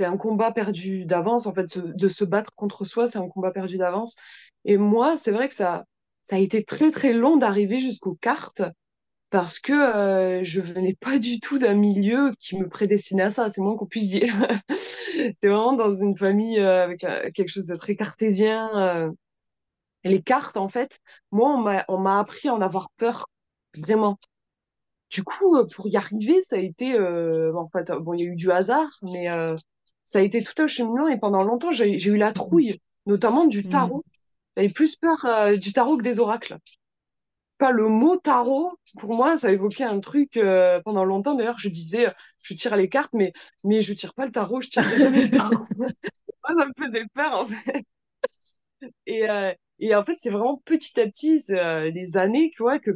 un combat perdu d'avance, en fait, de se battre contre soi, c'est un combat perdu d'avance. Et moi, c'est vrai que ça, ça a été très, très long d'arriver jusqu'aux cartes parce que euh, je venais pas du tout d'un milieu qui me prédestinait à ça, c'est moins qu'on puisse dire. C'est vraiment dans une famille euh, avec euh, quelque chose de très cartésien. les cartes, en fait, moi, on m'a appris à en avoir peur, vraiment. Du coup, euh, pour y arriver, ça a été, euh, en fait, bon, il y a eu du hasard, mais euh, ça a été tout un cheminement et pendant longtemps, j'ai, eu la trouille, notamment du Mhm. tarot. J'avais plus peur du tarot que des oracles. pas le mot tarot, pour moi, ça évoquait un truc euh, pendant longtemps. D'ailleurs, je disais, je tire les cartes, mais, mais je tire pas le tarot, je tirerai jamais le tarot. moi, ça me faisait peur, en fait. Et, euh, et en fait, c'est vraiment petit à petit, euh, les années, tu vois, que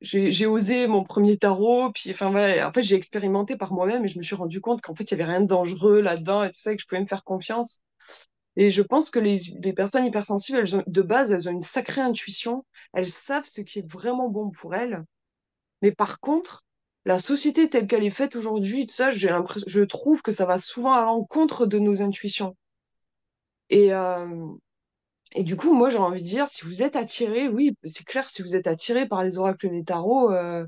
j'ai osé mon premier tarot. Puis, enfin, voilà, en fait, j'ai expérimenté par moi-même et je me suis rendu compte qu'en fait, il y avait rien de dangereux là-dedans et tout ça, et que je pouvais me faire confiance. Et je pense que les, les personnes hypersensibles, elles de base, elles ont une sacrée intuition. Elles savent ce qui est vraiment bon pour elles. Mais par contre, la société telle qu'elle est faite aujourd'hui, tout ça, je trouve que ça va souvent à l'encontre de nos intuitions. Et, euh, et du coup, moi, j'ai envie de dire, si vous êtes attiré, oui, c'est clair, si vous êtes attiré par les oracles et les tarots, euh,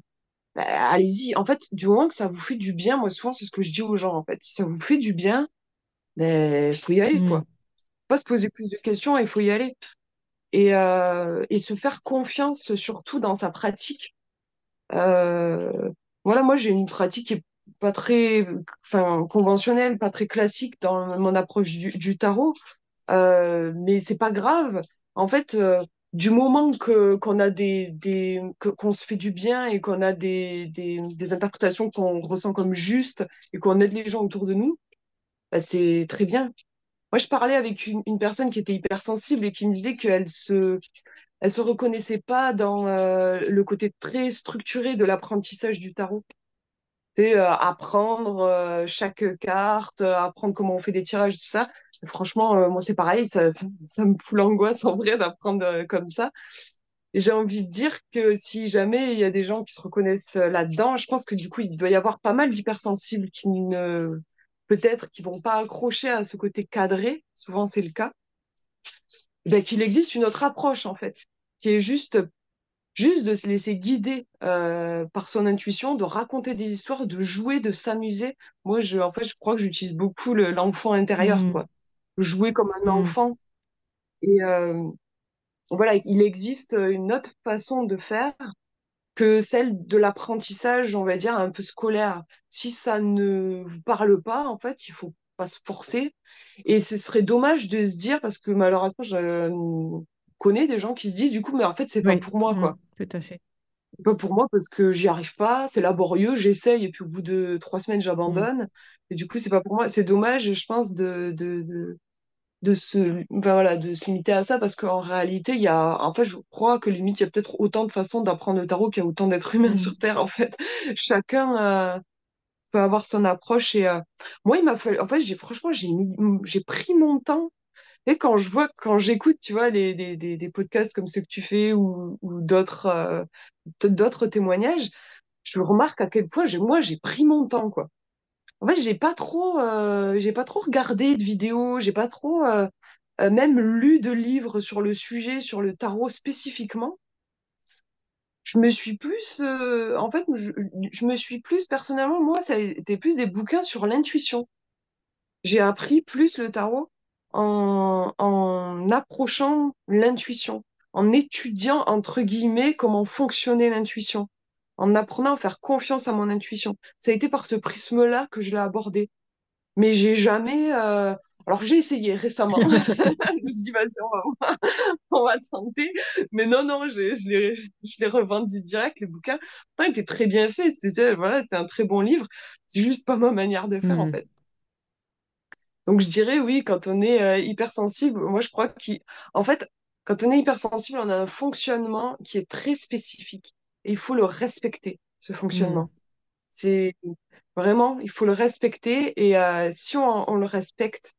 bah, allez-y. En fait, du moment que ça vous fait du bien, moi, souvent, c'est ce que je dis aux gens, en fait. Si ça vous fait du bien, ben, faut y aller, quoi. Mm. Pas se poser plus de questions, il faut y aller. Et, euh, et se faire confiance, surtout dans sa pratique. Euh, voilà, moi, j'ai une pratique qui est pas très, enfin, conventionnelle, pas très classique dans mon approche du, du tarot. Euh, mais c'est pas grave. En fait, euh, du moment que qu'on a des, des qu'on se fait du bien et qu'on a des, des, des interprétations qu'on ressent comme justes et qu'on aide les gens autour de nous, bah, c'est très bien. Moi, je parlais avec une, une personne qui était hypersensible et qui me disait qu'elle se elle se reconnaissait pas dans euh, le côté très structuré de l'apprentissage du tarot. C'est euh, apprendre euh, chaque carte, euh, apprendre comment on fait des tirages, tout ça. Franchement, euh, moi, c'est pareil, ça, ça, me fout l'angoisse en vrai d'apprendre euh, comme ça. J'ai envie de dire que si jamais il y a des gens qui se reconnaissent euh, là-dedans, je pense que du coup, il doit y avoir pas mal d'hypersensibles qui ne, peut-être, qui vont pas accrocher à ce côté cadré, souvent c'est le cas, ben, qu'il existe une autre approche, en fait, qui est juste juste de se laisser guider euh, par son intuition, de raconter des histoires, de jouer, de s'amuser. Moi, je, en fait, je crois que j'utilise beaucoup le- l'enfant intérieur, Mm. quoi. Jouer comme un Mm. enfant. Et euh, voilà, il existe une autre façon de faire que celle de l'apprentissage, on va dire, un peu scolaire. Si ça ne vous parle pas, en fait, il faut pas se forcer. Et ce serait dommage de se dire, parce que malheureusement, je connais des gens qui se disent, du coup, mais en fait, c'est pas pour moi, quoi. tout à fait. Pas pour moi parce que j'y arrive pas, c'est laborieux, j'essaye et puis au bout de trois semaines j'abandonne. Et du coup c'est pas pour moi. C'est dommage, je pense, de, de, de, de se, enfin, voilà, de se limiter à ça parce qu'en réalité il y a, en fait je crois que limite il y a peut-être autant de façons d'apprendre le tarot qu'il y a autant d'êtres humains Mm. sur Terre en fait. Chacun euh, peut avoir son approche et euh, moi il m'a fallu, en fait j'ai franchement j'ai mis, j'ai pris mon temps et quand je vois, quand j'écoute, tu vois, des, des, des, podcasts comme ceux que tu fais ou, d'autres euh, d'autres témoignages, je remarque à quel point moi, j'ai pris mon temps, quoi. En fait, j'ai pas trop, euh, j'ai pas trop regardé de vidéos, j'ai pas trop euh, même lu de livres sur le sujet, sur le tarot spécifiquement. Je me suis plus, en fait, je, je me suis plus personnellement, moi, ça a été plus des bouquins sur l'intuition. J'ai appris plus le tarot en, en approchant l'intuition, en étudiant, entre guillemets, comment fonctionnait l'intuition, en apprenant à faire confiance à mon intuition. Ça a été par ce prisme-là que je l'ai abordé. Mais j'ai jamais... euh, Alors j'ai essayé récemment. Je me suis dit, vas-y, on va, on va tenter. Mais non, non, j'ai- je l'ai je l'ai revendu direct, les bouquins. Pourtant, il était très bien fait. C'était voilà, c'était un très bon livre. C'est juste pas ma manière de faire, en Mm. fait. Donc je dirais oui, quand on est euh, hypersensible, moi je crois qu'en fait, quand on est hypersensible, on a un fonctionnement qui est très spécifique. Et il faut le respecter, ce fonctionnement. C'est vraiment, il faut le respecter. Et euh, si on, on le respecte,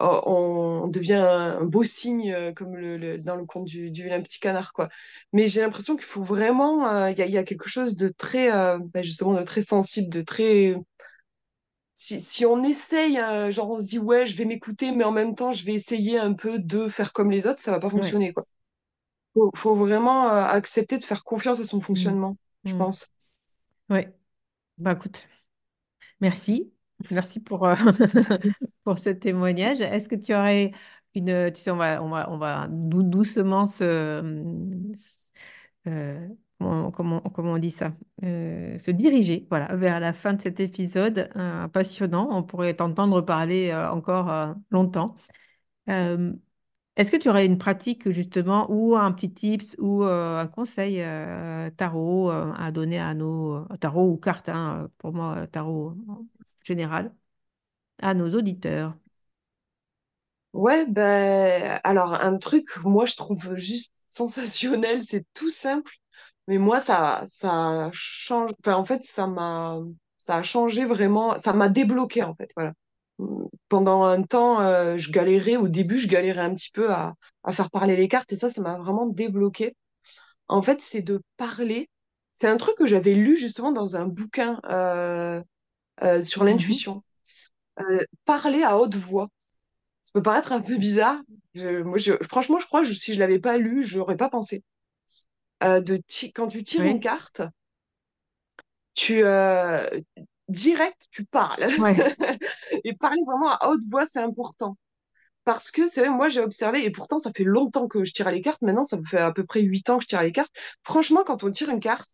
euh, on devient un, beau signe, euh, comme le, le- dans le conte du, du vilain petit canard, quoi. Mais j'ai l'impression qu'il faut vraiment, euh, il y a, il y a quelque chose de très, euh, bah, justement, de très sensible, de très si, si on essaye, euh, genre on se dit ouais, je vais m'écouter, mais en même temps, je vais essayer un peu de faire comme les autres, ça va pas Ouais. fonctionner, quoi. Faut, faut vraiment euh, accepter de faire confiance à son Mm. fonctionnement, je Mm. pense. Ouais. Bah écoute, merci. Merci pour, euh, pour ce témoignage. Est-ce que tu aurais une... Tu sais, on va, on va, on va dou- doucement se... euh, comment, on dit ça? Euh, se diriger, voilà, vers la fin de cet épisode euh, passionnant. On pourrait t'entendre parler euh, encore longtemps. Est-ce que tu aurais une pratique justement ou un petit tips ou un conseil tarot à donner à nos tarot ou cartes, hein, pour moi tarot général, à nos auditeurs? Ouais, ben, alors un truc, moi je trouve juste sensationnel, c'est tout simple, mais moi ça, ça change, enfin en fait ça m'a, ça a changé vraiment, ça m'a débloqué en fait, voilà. Pendant un temps, euh, je galérais, au début je galérais un petit peu à, à faire parler les cartes et ça, ça m'a vraiment débloqué. En fait, c'est de parler, c'est un truc que j'avais lu justement dans un bouquin euh, euh, sur Mhm. l'intuition. Euh, parler à haute voix. Ça peut paraître un peu bizarre. Je- moi, je, franchement, je crois que si je l'avais pas lu, je n'aurais pas pensé. Euh, de quand tu tires une carte, tu euh, direct, tu parles. ouais, Et parler vraiment à haute voix, c'est important. Parce que c'est vrai, moi j'ai observé, et pourtant ça fait longtemps que je tire les cartes, maintenant ça me fait à peu près huit ans que je tire les cartes. Franchement, quand on tire une carte,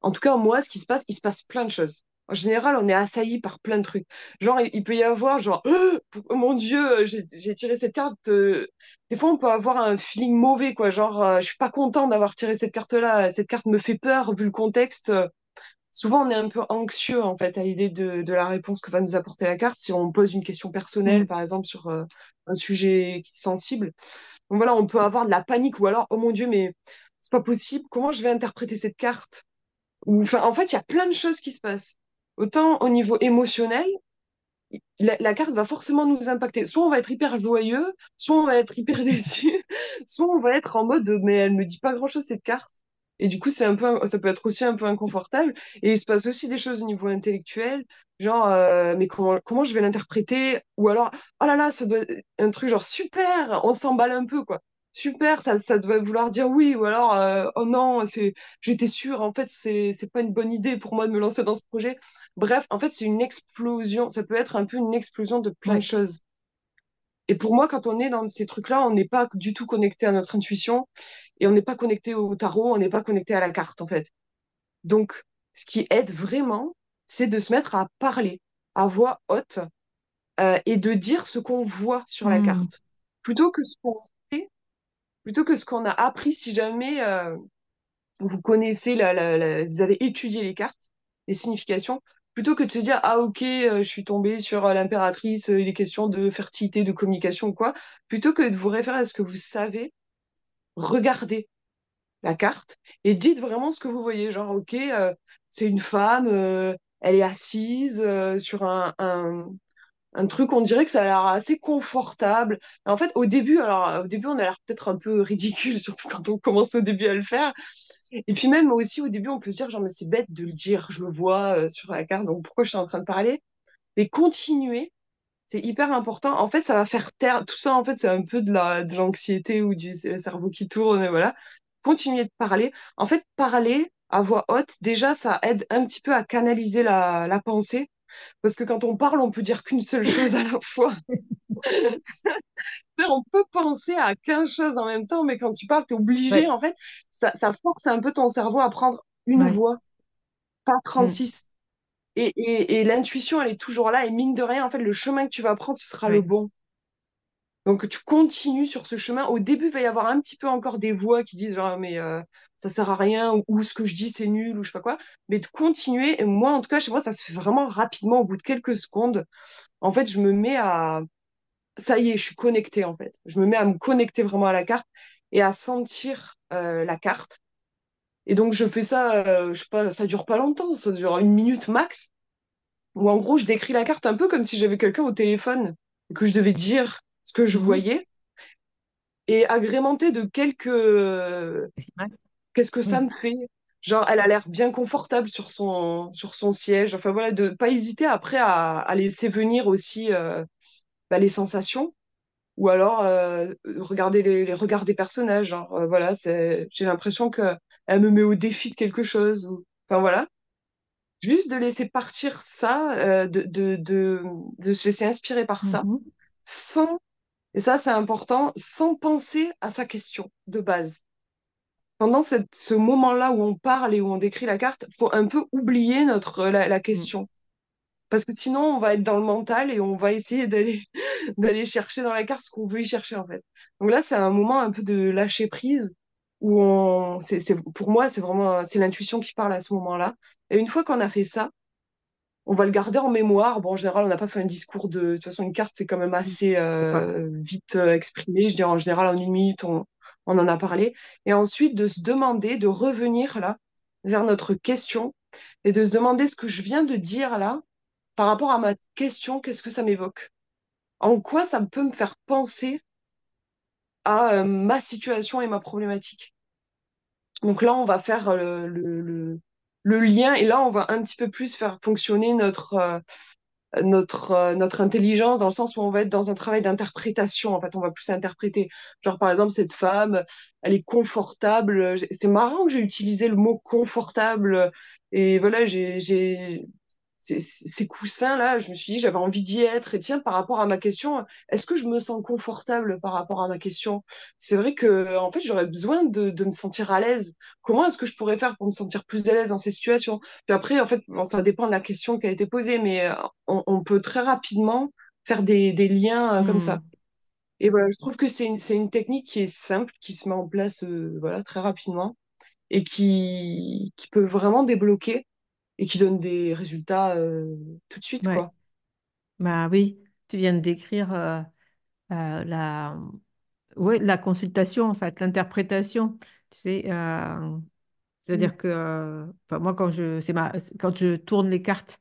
en tout cas moi, ce qui se passe, il se passe plein de choses. En général, on est assailli par plein de trucs. Genre, il peut y avoir, genre, oh, mon Dieu, j'ai j'ai tiré cette carte. euh, Des fois, on peut avoir un feeling mauvais, quoi. Genre, euh, je suis pas content d'avoir tiré cette carte-là. Cette carte me fait peur, vu le contexte. Souvent, on est un peu anxieux, en fait, à l'idée de, de la réponse que va nous apporter la carte. Si on pose une question personnelle, Mm. par exemple, sur euh, un sujet sensible. Donc voilà, on peut avoir de la panique ou alors, oh mon Dieu, mais c'est pas possible. Comment je vais interpréter cette carte? Enfin, en fait, il y a plein de choses qui se passent. Autant au niveau émotionnel, la, carte va forcément nous impacter. Soit on va être hyper joyeux, soit on va être hyper déçu, soit on va être en mode mais elle me dit pas grand-chose cette carte. Et du coup, c'est un peu, ça peut être aussi un peu inconfortable. Et il se passe aussi des choses au niveau intellectuel, genre euh, mais comment comment je vais l'interpréter? Ou alors oh là là, ça doit être un truc genre super, on s'emballe un peu quoi. Super, ça, ça doit vouloir dire oui, ou alors euh, oh non, c'est, j'étais sûre, en fait, c'est, c'est pas une bonne idée pour moi de me lancer dans ce projet. Bref, en fait, c'est une explosion. Ça peut être un peu une explosion de plein de choses. Et pour moi, quand on est dans ces trucs-là, on n'est pas du tout connecté à notre intuition et on n'est pas connecté au tarot, on n'est pas connecté à la carte, en fait. Donc, ce qui aide vraiment, c'est de se mettre à parler à voix haute euh, et de dire ce qu'on voit sur la Mm. carte. Plutôt que ce qu'on plutôt que ce qu'on a appris si jamais euh, vous connaissez, vous avez étudié les cartes, les significations, plutôt que de se dire, ah ok, euh, je suis tombée sur euh, l'impératrice, il est question de fertilité, de communication ou quoi, plutôt que de vous référer à ce que vous savez, regardez la carte et dites vraiment ce que vous voyez. Genre, ok, c'est une femme, elle est assise sur un, un truc, on dirait que ça a l'air assez confortable. En fait, au début, alors au début, on a l'air peut-être un peu ridicule, surtout quand on commence au début à le faire. Et puis même aussi au début, on peut se dire, genre, mais c'est bête de le dire, je le vois euh, sur la carte, donc pourquoi je suis en train de parler? Mais continuer, c'est hyper important. En fait, ça va faire taire, tout ça, en fait, c'est un peu de la, de l'anxiété ou du le cerveau qui tourne, et voilà. Continuer de parler. En fait, parler à voix haute, déjà, ça aide un petit peu à canaliser la, la pensée. Parce que quand on parle, on peut dire qu'une seule chose à la fois. On peut penser à 15 choses en même temps, mais quand tu parles, tu es obligé, ouais, en fait, ça, ça force un peu ton cerveau à prendre une ouais. voix pas Mm. 36. Et, et, et l'intuition, elle est toujours là. Et mine de rien, en fait, le chemin que tu vas prendre, ce sera le bon. Donc, tu continues sur ce chemin. Au début, il va y avoir un petit peu encore des voix qui disent, genre, mais euh, ça sert à rien, ou, ou ce que je dis, c'est nul, ou je sais pas quoi. Mais de continuer. Et moi, en tout cas, chez moi, ça se fait vraiment rapidement, au bout de quelques secondes. En fait, je me mets à. Ça y est, je suis connectée, en fait. Je me mets à me connecter vraiment à la carte et à sentir euh, la carte. Et donc, je fais ça, euh, je sais pas, ça dure pas longtemps, ça dure une minute max. où en gros, je décris la carte un peu comme si j'avais quelqu'un au téléphone que je devais dire ce que je Mhm. voyais et agrémenter de quelques qu'est-ce que ça Oui. me fait? Genre, elle a l'air bien confortable sur son, sur son siège. Enfin voilà, de pas hésiter après à, à laisser venir aussi euh, bah, les sensations ou alors euh, regarder les, les regards des personnages. Genre, euh, voilà, c'est, j'ai l'impression que elle me met au défi de quelque chose. Ou... Enfin voilà. Juste de laisser partir ça, de, de, de, de se laisser inspirer par ça Mhm. sans, et ça c'est important, sans penser à sa question de base. Pendant cette- ce moment-là où on parle et où on décrit la carte, faut un peu oublier notre, la, la Mm. question. Parce que sinon, on va être dans le mental et on va essayer d'aller d'aller chercher dans la carte ce qu'on veut y chercher, en fait. Donc là, c'est un moment un peu de lâcher prise où on, c'est, c'est, pour moi, c'est vraiment, c'est l'intuition qui parle à ce moment-là. Et une fois qu'on a fait ça, on va le garder en mémoire. Bon, en général, on n'a pas fait un discours de... De toute façon, une carte, c'est quand même assez euh, vite euh, exprimé. Je dirais, en général, en une minute, on, on en a parlé. Et ensuite, de se demander, de revenir là, vers notre question, et de se demander ce que je viens de dire là, par rapport à ma question, qu'est-ce que ça m'évoque? En quoi ça peut me faire penser à euh, ma situation et ma problématique? Donc là, on va faire le, le, le lien, et là, on va un petit peu plus faire fonctionner notre... euh, notre, euh, notre intelligence dans le sens où on va être dans un travail d'interprétation. En fait, on va plus interpréter. Genre, par exemple, cette femme, elle est confortable. C'est marrant que j'ai utilisé le mot confortable. Et voilà, j'ai, j'ai, ces, ces coussins-là, je me suis dit, j'avais envie d'y être. Et tiens, par rapport à ma question, est-ce que je me sens confortable par rapport à ma question? C'est vrai que, en fait, j'aurais besoin de, de me sentir à l'aise. Comment est-ce que je pourrais faire pour me sentir plus à l'aise dans ces situations? Puis après, en fait, bon, ça dépend de la question qui a été posée, mais euh, on, on peut très rapidement faire des, des liens euh, comme ça. Hmm. Et voilà, je trouve que c'est une, technique qui est simple, qui se met en place euh, voilà, très rapidement et qui, qui peut vraiment débloquer et qui donne des résultats euh, tout de suite, Ouais. quoi. Bah oui, tu viens de décrire euh, euh, la... Ouais, la consultation, en fait, l'interprétation. Tu sais, euh, Mm. c'est-à-dire que euh, enfin, moi, quand je, ma, quand je tourne les cartes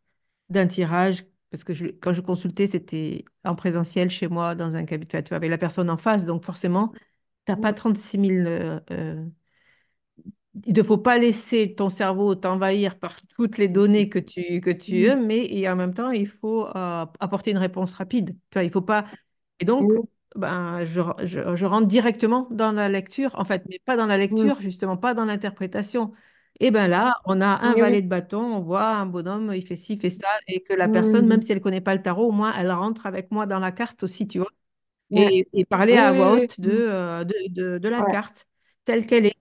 d'un tirage, parce que je, quand je consultais, c'était en présentiel chez moi, dans un cabinet, tu avais la personne en face, donc forcément, tu n'as pas Mm. 36 000 euh, euh, il ne faut pas laisser ton cerveau t'envahir par toutes les données que tu, que tu as, mais et en même temps, il faut euh, apporter une réponse rapide. Tu vois, il faut pas... Et donc, Oui. ben, je, je- je rentre directement dans la lecture, en fait, mais pas dans la lecture, justement, pas dans l'interprétation. Et ben là, on a un Oui, valet de bâton, on voit un bonhomme, il fait ci, il fait ça, et que la personne, même si elle ne connaît pas le tarot, au moins, elle rentre avec moi dans la carte aussi, tu vois, et, et parler à voix haute de, euh, de, de de la carte telle qu'elle est.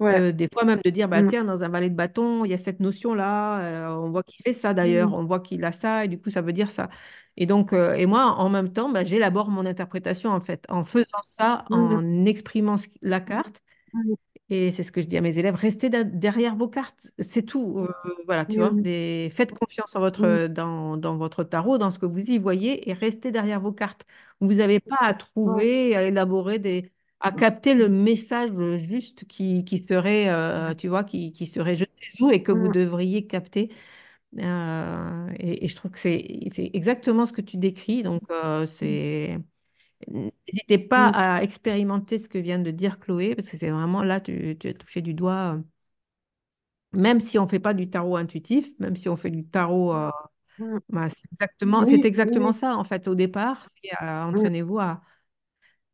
Ouais. Euh, des fois même de dire, bah, Mm. tiens, dans un valet de bâton, il y a cette notion-là, euh, on voit qu'il fait ça d'ailleurs, Mm. on voit qu'il a ça, et du coup, ça veut dire ça. Et donc, euh, et moi, en même temps, bah, j'élabore mon interprétation, en fait, en faisant ça, Mm. en exprimant ce- la carte. Mm. Et c'est ce que je dis à mes élèves, restez derrière vos cartes, c'est tout. Voilà, tu vois, Mm. des... faites confiance en Mm. votre, dans, dans votre tarot, dans ce que vous y voyez, et restez derrière vos cartes. Vous n'avez pas à trouver, à élaborer des, à capter le message juste qui, qui serait, euh, tu vois, qui, qui serait je sais où et que vous Mm. devriez capter. Euh, et, et je trouve que c'est c'est exactement ce que tu décris. Donc, euh, Mm. c'est N'hésitez pas Mm. à expérimenter ce que vient de dire Chloé, parce que c'est vraiment là, tu, tu as touché du doigt, même si on ne fait pas du tarot intuitif, même si on fait du tarot, Mm. bah, c'est exactement, c'est Oui, exactement oui. ça, en fait, au départ, c'est euh, Mm. entraînez-vous à,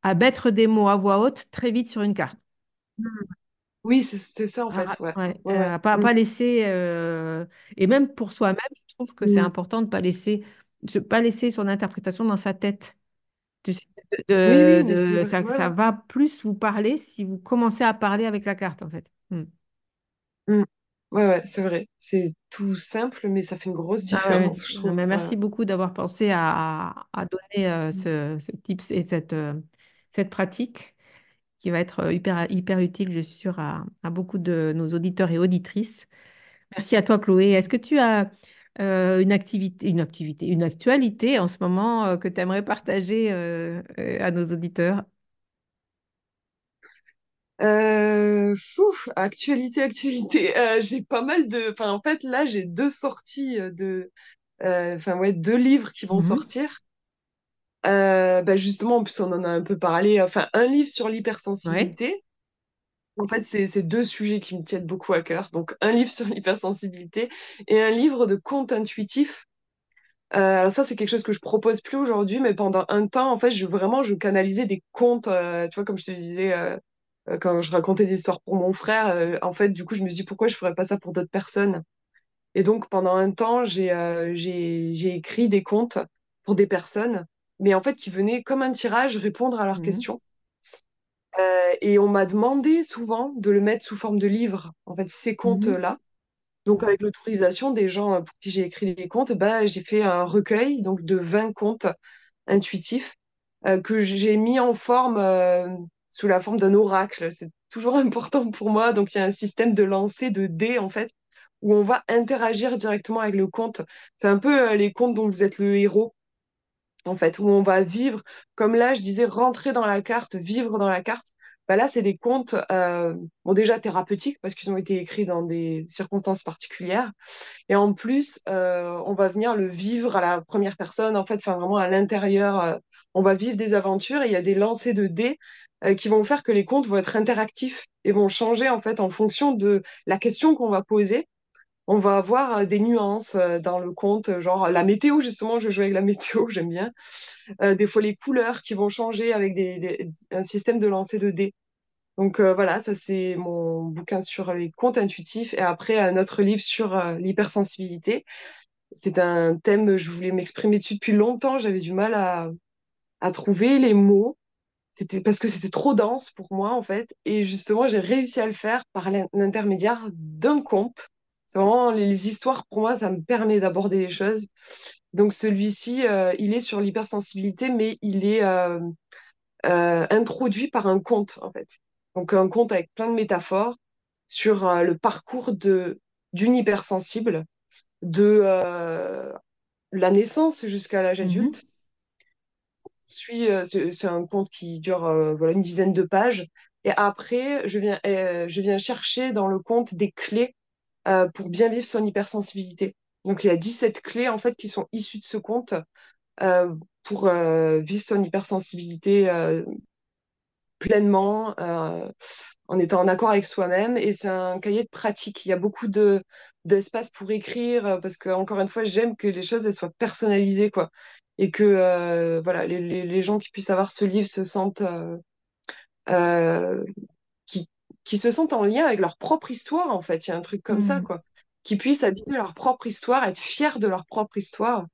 à mettre des mots à voix haute très vite sur une carte. Mm. Oui, c'est ça en fait, ra- ouais. ouais, Ouais, ouais. euh, pas, pas laisser, euh, et même pour soi-même, je trouve que c'est Mm. important de ne pas laisser, de pas laisser son interprétation dans sa tête. Tu sais, Oui, de, oui, de- ça, va plus vous parler si vous commencez à parler avec la carte, en fait. Mm. Ouais, ouais, c'est vrai. C'est tout simple, mais ça fait une grosse Ah différence, je Non, trouve. mais merci beaucoup d'avoir pensé à, à- à donner euh, ce, ce tips et cette, euh, cette pratique qui va être euh, hyper, hyper utile, je suis sûre, à, à beaucoup de nos auditeurs et auditrices. Merci à toi, Chloé. Est-ce que tu as euh, une activité, une activité, une actualité en ce moment euh, que tu aimerais partager euh, à nos auditeurs? Euh, fou, actualité, actualité. Euh, j'ai pas mal de. Enfin, en fait, là, j'ai deux sorties de. euh, Enfin, ouais, deux livres qui vont Mhm. sortir. Euh, bah, justement, en plus, on en a un peu parlé. Enfin, un livre sur Ouais. l'hypersensibilité. En fait, c'est deux sujets qui me tiennent beaucoup à cœur. Donc, un livre sur l'hypersensibilité et un livre de contes intuitifs. Euh, alors ça, c'est quelque chose que je propose plus aujourd'hui, mais pendant un temps, en fait, je vraiment, je canalisais des contes. euh, tu vois, comme je te disais, quand je racontais des histoires pour mon frère, en fait, du coup, je me suis dit pourquoi je ferais pas ça pour d'autres personnes? Et donc, pendant un temps, j'ai écrit des contes pour des personnes, mais en fait, qui venaient comme un tirage répondre à leurs Mhm. questions. Euh, et on m'a demandé souvent de le mettre sous forme de livre, en fait, ces Mhm. contes-là. Donc, avec l'autorisation des gens euh, pour qui j'ai écrit les contes, bah, j'ai fait un recueil donc, de 20 contes intuitifs euh, que j'ai mis en forme euh, sous la forme d'un oracle. C'est toujours important pour moi. Donc, il y a un système de lancer de dés, en fait, où on va interagir directement avec le conte. C'est un peu les contes dont vous êtes le héros en fait, où on va vivre, comme là, je disais, rentrer dans la carte, vivre dans la carte. Bah là, c'est des contes, euh, déjà thérapeutiques, parce qu'ils ont été écrits dans des circonstances particulières. Et en plus, euh, on va venir le vivre à la première personne, en fait, vraiment à l'intérieur. euh, on va vivre des aventures et il y a des lancers de dés qui vont faire que les contes vont être interactifs et vont changer, en fait, en fonction de la question qu'on va poser on va avoir euh, des nuances euh, dans le conte, genre la météo, justement, je joue avec la météo, j'aime bien. Euh, des fois, les couleurs qui vont changer avec des, un système de lancer de dés. Donc euh, voilà, ça c'est mon bouquin sur les contes intuitifs. Et après, un autre livre sur euh, l'hypersensibilité. C'est un thème, je voulais m'exprimer dessus depuis longtemps, j'avais du mal à, à trouver les mots. C'était parce que c'était trop dense pour moi, en fait. Et justement, j'ai réussi à le faire par l'in- l'intermédiaire d'un conte. C'est vraiment les, histoires, pour moi, ça me permet d'aborder les choses. Donc, celui-ci, euh, il est sur l'hypersensibilité, mais il est euh, euh, introduit par un conte, en fait. Donc, un conte avec plein de métaphores sur le parcours de, d'une hypersensible, de la naissance jusqu'à l'âge Mhm. adulte suis, c'est c'est un conte qui dure voilà, une dizaine de pages. Et après, je viens, je viens chercher dans le conte des clés euh, pour bien vivre son hypersensibilité. Donc, il y a 17 clés en fait qui sont issues de ce conte euh, pour euh, vivre son hypersensibilité pleinement, en étant en accord avec soi-même. Et c'est un cahier de pratique. Il y a beaucoup de d'espace pour écrire parce que, encore une fois, j'aime que les choses soient personnalisées, quoi. Et que voilà, les, les, gens qui puissent avoir ce livre se sentent qui, se sentent en lien avec leur propre histoire, en fait. Il y a un truc comme ça, Mhm. quoi. Qui puissent habiter leur propre histoire, être fiers de leur propre histoire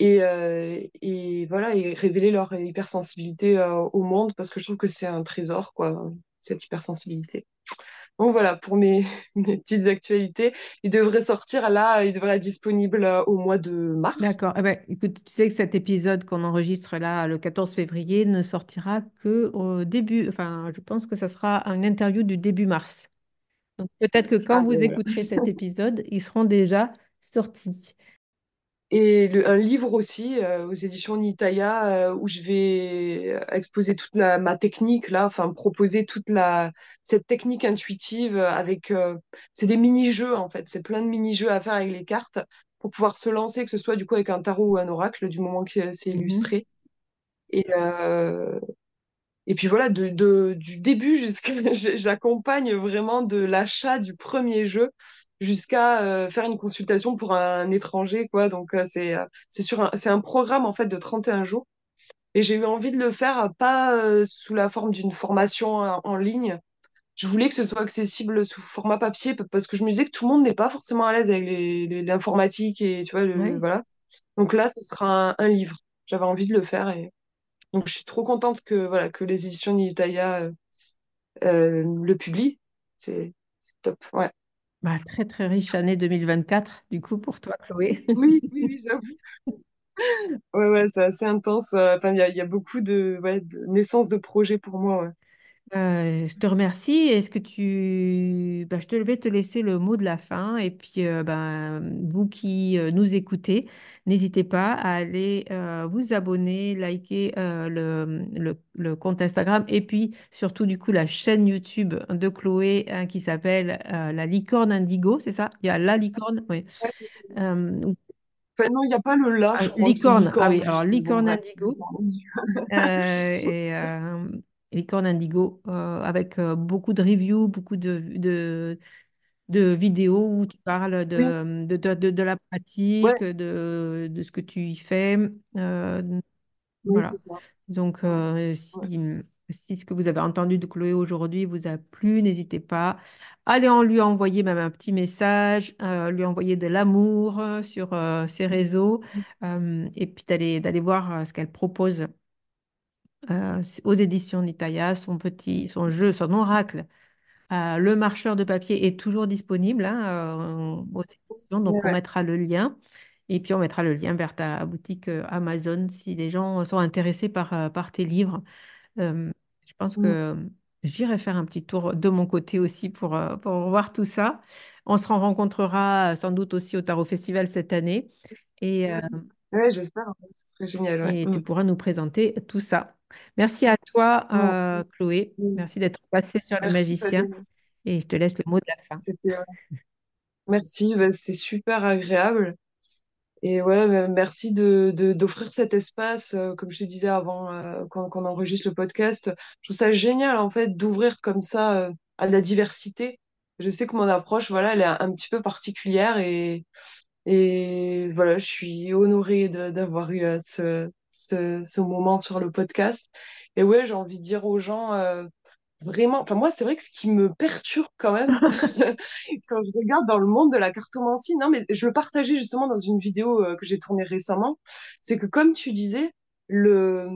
et, euh, et voilà, et révéler leur hypersensibilité euh, au monde parce que je trouve que c'est un trésor, quoi, cette hypersensibilité. Donc voilà, pour mes, mes petites actualités, il devrait sortir là, il devrait être disponible euh, au mois de mars. D'accord. Eh ben, écoute, tu sais que cet épisode qu'on enregistre là le 14 février ne sortira que au début, enfin, je pense que ça sera une interview du début mars. Donc peut-être que quand Ah vous écouterez cet épisode, ils seront déjà sortis. Et le- un livre aussi euh, aux éditions Nitaya euh, où je vais euh, exposer toute la, ma technique là, enfin proposer toute la cette technique intuitive avec euh, c'est des mini-jeux en fait, c'est plein de mini-jeux à faire avec les cartes pour pouvoir se lancer, que ce soit du coup avec un tarot ou un oracle du moment que c'est Mhm. illustré. Et et puis voilà, de, de, du début jusqu'à, j'accompagne vraiment de l'achat du premier jeu jusqu'à euh, faire une consultation pour un étranger, quoi. Donc, euh, c'est, euh, c'est sur un, c'est un programme, en fait, de 31 jours. Et j'ai eu envie de le faire, pas sous la forme d'une formation en, en ligne. Je voulais que ce soit accessible sous format papier parce que je me disais que tout le monde n'est pas forcément à l'aise avec les, les- l'informatique et tu vois, le, Oui. voilà. Donc là, ce sera un, un livre. J'avais envie de le faire et donc je suis trop contente que, voilà, que les éditions Nitaya le publie. C'est c'est top. Ouais. Bah, très très riche année 2024 du coup pour toi, Chloé. Oui, oui, oui, j'avoue. Ouais, ouais, c'est assez intense. euh, Enfin, il y a, beaucoup de, ouais, de naissance de projets pour moi. Euh, je te remercie. Est-ce que tu... bah, je te vais te laisser le mot de la fin. Et puis, euh, ben, vous qui euh, nous écoutez, n'hésitez pas à aller euh, vous abonner, liker le, le- le compte Instagram et puis surtout, du coup, la chaîne YouTube de Chloé hein, qui s'appelle La Licorne Indigo, c'est ça? Il y a La Licorne, oui. Ouais, c'est- enfin, non, il n'y a pas le là, ah, crois. C'est Licorne, ah licorne, oui, alors Licorne. Indigo. Et Licorne Indigo euh, avec euh, beaucoup de reviews, beaucoup de, de, de vidéos où tu parles de, de, de, de- de la pratique, de, de ce que tu y fais. Euh, oui, voilà. ça. Donc, euh, Ouais. si, si ce que vous avez entendu de Chloé aujourd'hui vous a plu, n'hésitez pas. Allez en lui envoyer même un petit message, euh, lui envoyer de l'amour sur euh, ses réseaux et puis d'aller d'aller voir ce qu'elle propose euh, aux éditions Nitaya, son petit, son jeu, son oracle le marcheur de papier est toujours disponible hein, aux éditions, donc on mettra le lien. Et puis on mettra le lien vers ta boutique Amazon si les gens sont intéressés par, par tes livres. je pense Mm. que j'irai faire un petit tour de mon côté aussi pour, pour voir tout ça. On se rencontrera sans doute aussi au Tarot Festival cette année. Et, Ouais, j'espère, hein, ce serait génial. Ouais. et Mm. tu pourras nous présenter tout ça. Merci à toi, euh, Chloé. Merci d'être passée sur le magicien. Et je te laisse le mot de la fin. Merci, bah, c'était super agréable. Et ouais, bah, merci de, d'offrir cet espace, euh, comme je te disais avant, euh, quand, qu'on enregistre le podcast. Je trouve ça génial, en fait, d'ouvrir comme ça, euh, à de la diversité. Je sais que mon approche, voilà, elle est un, petit peu particulière et, et voilà, je suis honorée d'avoir eu euh, ce, ce, ce moment sur le podcast. Et ouais, j'ai envie de dire aux gens, euh, vraiment, enfin moi, c'est vrai que ce qui me perturbe quand même, quand je regarde dans le monde de la cartomancie, non, mais je le partageais justement dans une vidéo euh, que j'ai tournée récemment, c'est que comme tu disais, le,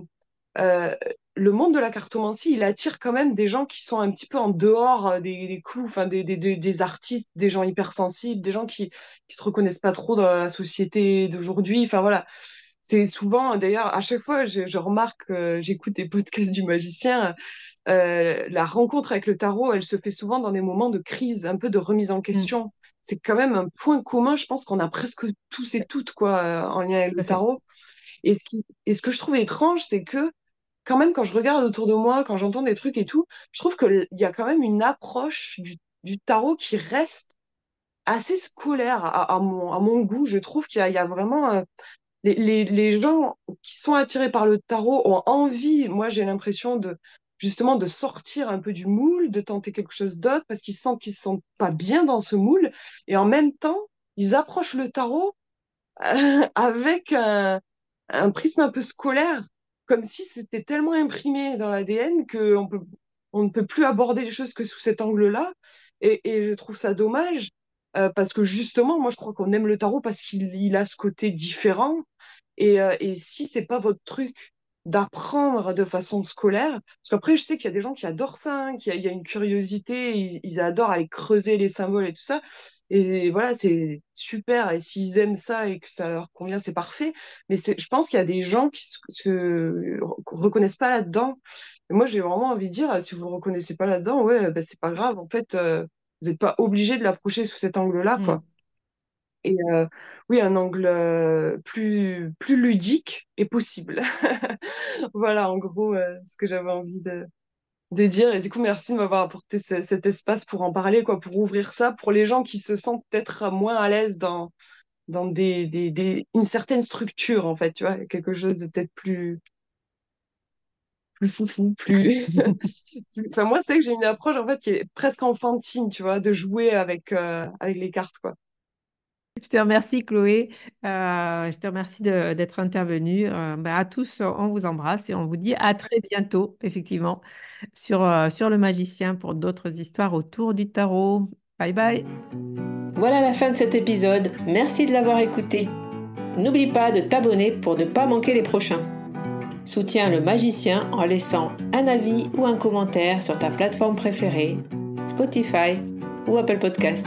euh, le monde de la cartomancie, il attire quand même des gens qui sont un petit peu en dehors des, des clous, enfin des, des, des, des artistes, des gens hypersensibles, des gens qui qui se reconnaissent pas trop dans la société d'aujourd'hui. Enfin voilà, c'est souvent, d'ailleurs, à chaque fois, je, je remarque, euh, j'écoute des podcasts du magicien, euh, la rencontre avec le tarot, elle se fait souvent dans des moments de crise, un peu de remise en Mm, question. C'est quand même un point commun, je pense qu'on a presque tous et toutes quoi, euh, en lien avec le tarot. Et ce qui, et ce que je trouve étrange, c'est que quand même, quand je regarde autour de moi, quand j'entends des trucs et tout, je trouve qu'il y a quand même une approche du, du tarot qui reste assez scolaire à, à mon, à mon goût. Je trouve qu'il y a, il y a vraiment... euh, les, gens qui sont attirés par le tarot ont envie, moi j'ai l'impression de justement de sortir un peu du moule, de tenter quelque chose d'autre parce qu'ils sentent qu'ils se sentent pas bien dans ce moule et en même temps ils approchent le tarot avec un, prisme un peu scolaire, comme si c'était tellement imprimé dans l'ADN qu'on on ne peut plus aborder les choses que sous cet angle-là. Et, je trouve ça dommage, euh, parce que justement, moi, je crois qu'on aime le tarot parce qu'il il a ce côté différent. Et, euh, et si c'est pas votre truc d'apprendre de façon scolaire, parce qu'après, je sais qu'il y a des gens qui adorent ça, hein, qu'il y a, il y a une curiosité, ils, ils adorent aller creuser les symboles et tout ça. Et voilà, c'est super. Et s'ils aiment ça et que ça leur convient, c'est parfait. Mais je pense qu'il y a des gens qui se, se reconnaissent pas là-dedans. Moi, j'ai vraiment envie de dire, si vous ne reconnaissez pas là-dedans, ouais, ben, c'est pas grave. En fait, euh, vous n'êtes pas obligé de l'approcher sous cet angle-là, Mm. quoi. Et euh, oui, un angle euh, plus, ludique est possible. Voilà, en gros, euh, ce que j'avais envie de, dire. Et du coup, merci de m'avoir apporté ce- cet espace pour en parler, quoi, pour ouvrir ça pour les gens qui se sentent peut-être moins à l'aise dans, une certaine structure, en fait, tu vois, quelque chose de peut-être plus, plus foufou, plus... Enfin, moi, c'est que j'ai une approche, en fait, qui est presque enfantine, tu vois, de jouer avec, avec les cartes, quoi. Je te remercie, Chloé. Euh, je te remercie d'être intervenue. Euh, bah, à tous, on vous embrasse et on vous dit à très bientôt, effectivement, sur, euh, sur le magicien pour d'autres histoires autour du tarot. Bye bye. Voilà la fin de cet épisode. Merci de l'avoir écouté. N'oublie pas de t'abonner pour ne pas manquer les prochains. Soutiens le magicien en laissant un avis ou un commentaire sur ta plateforme préférée, Spotify ou Apple Podcast.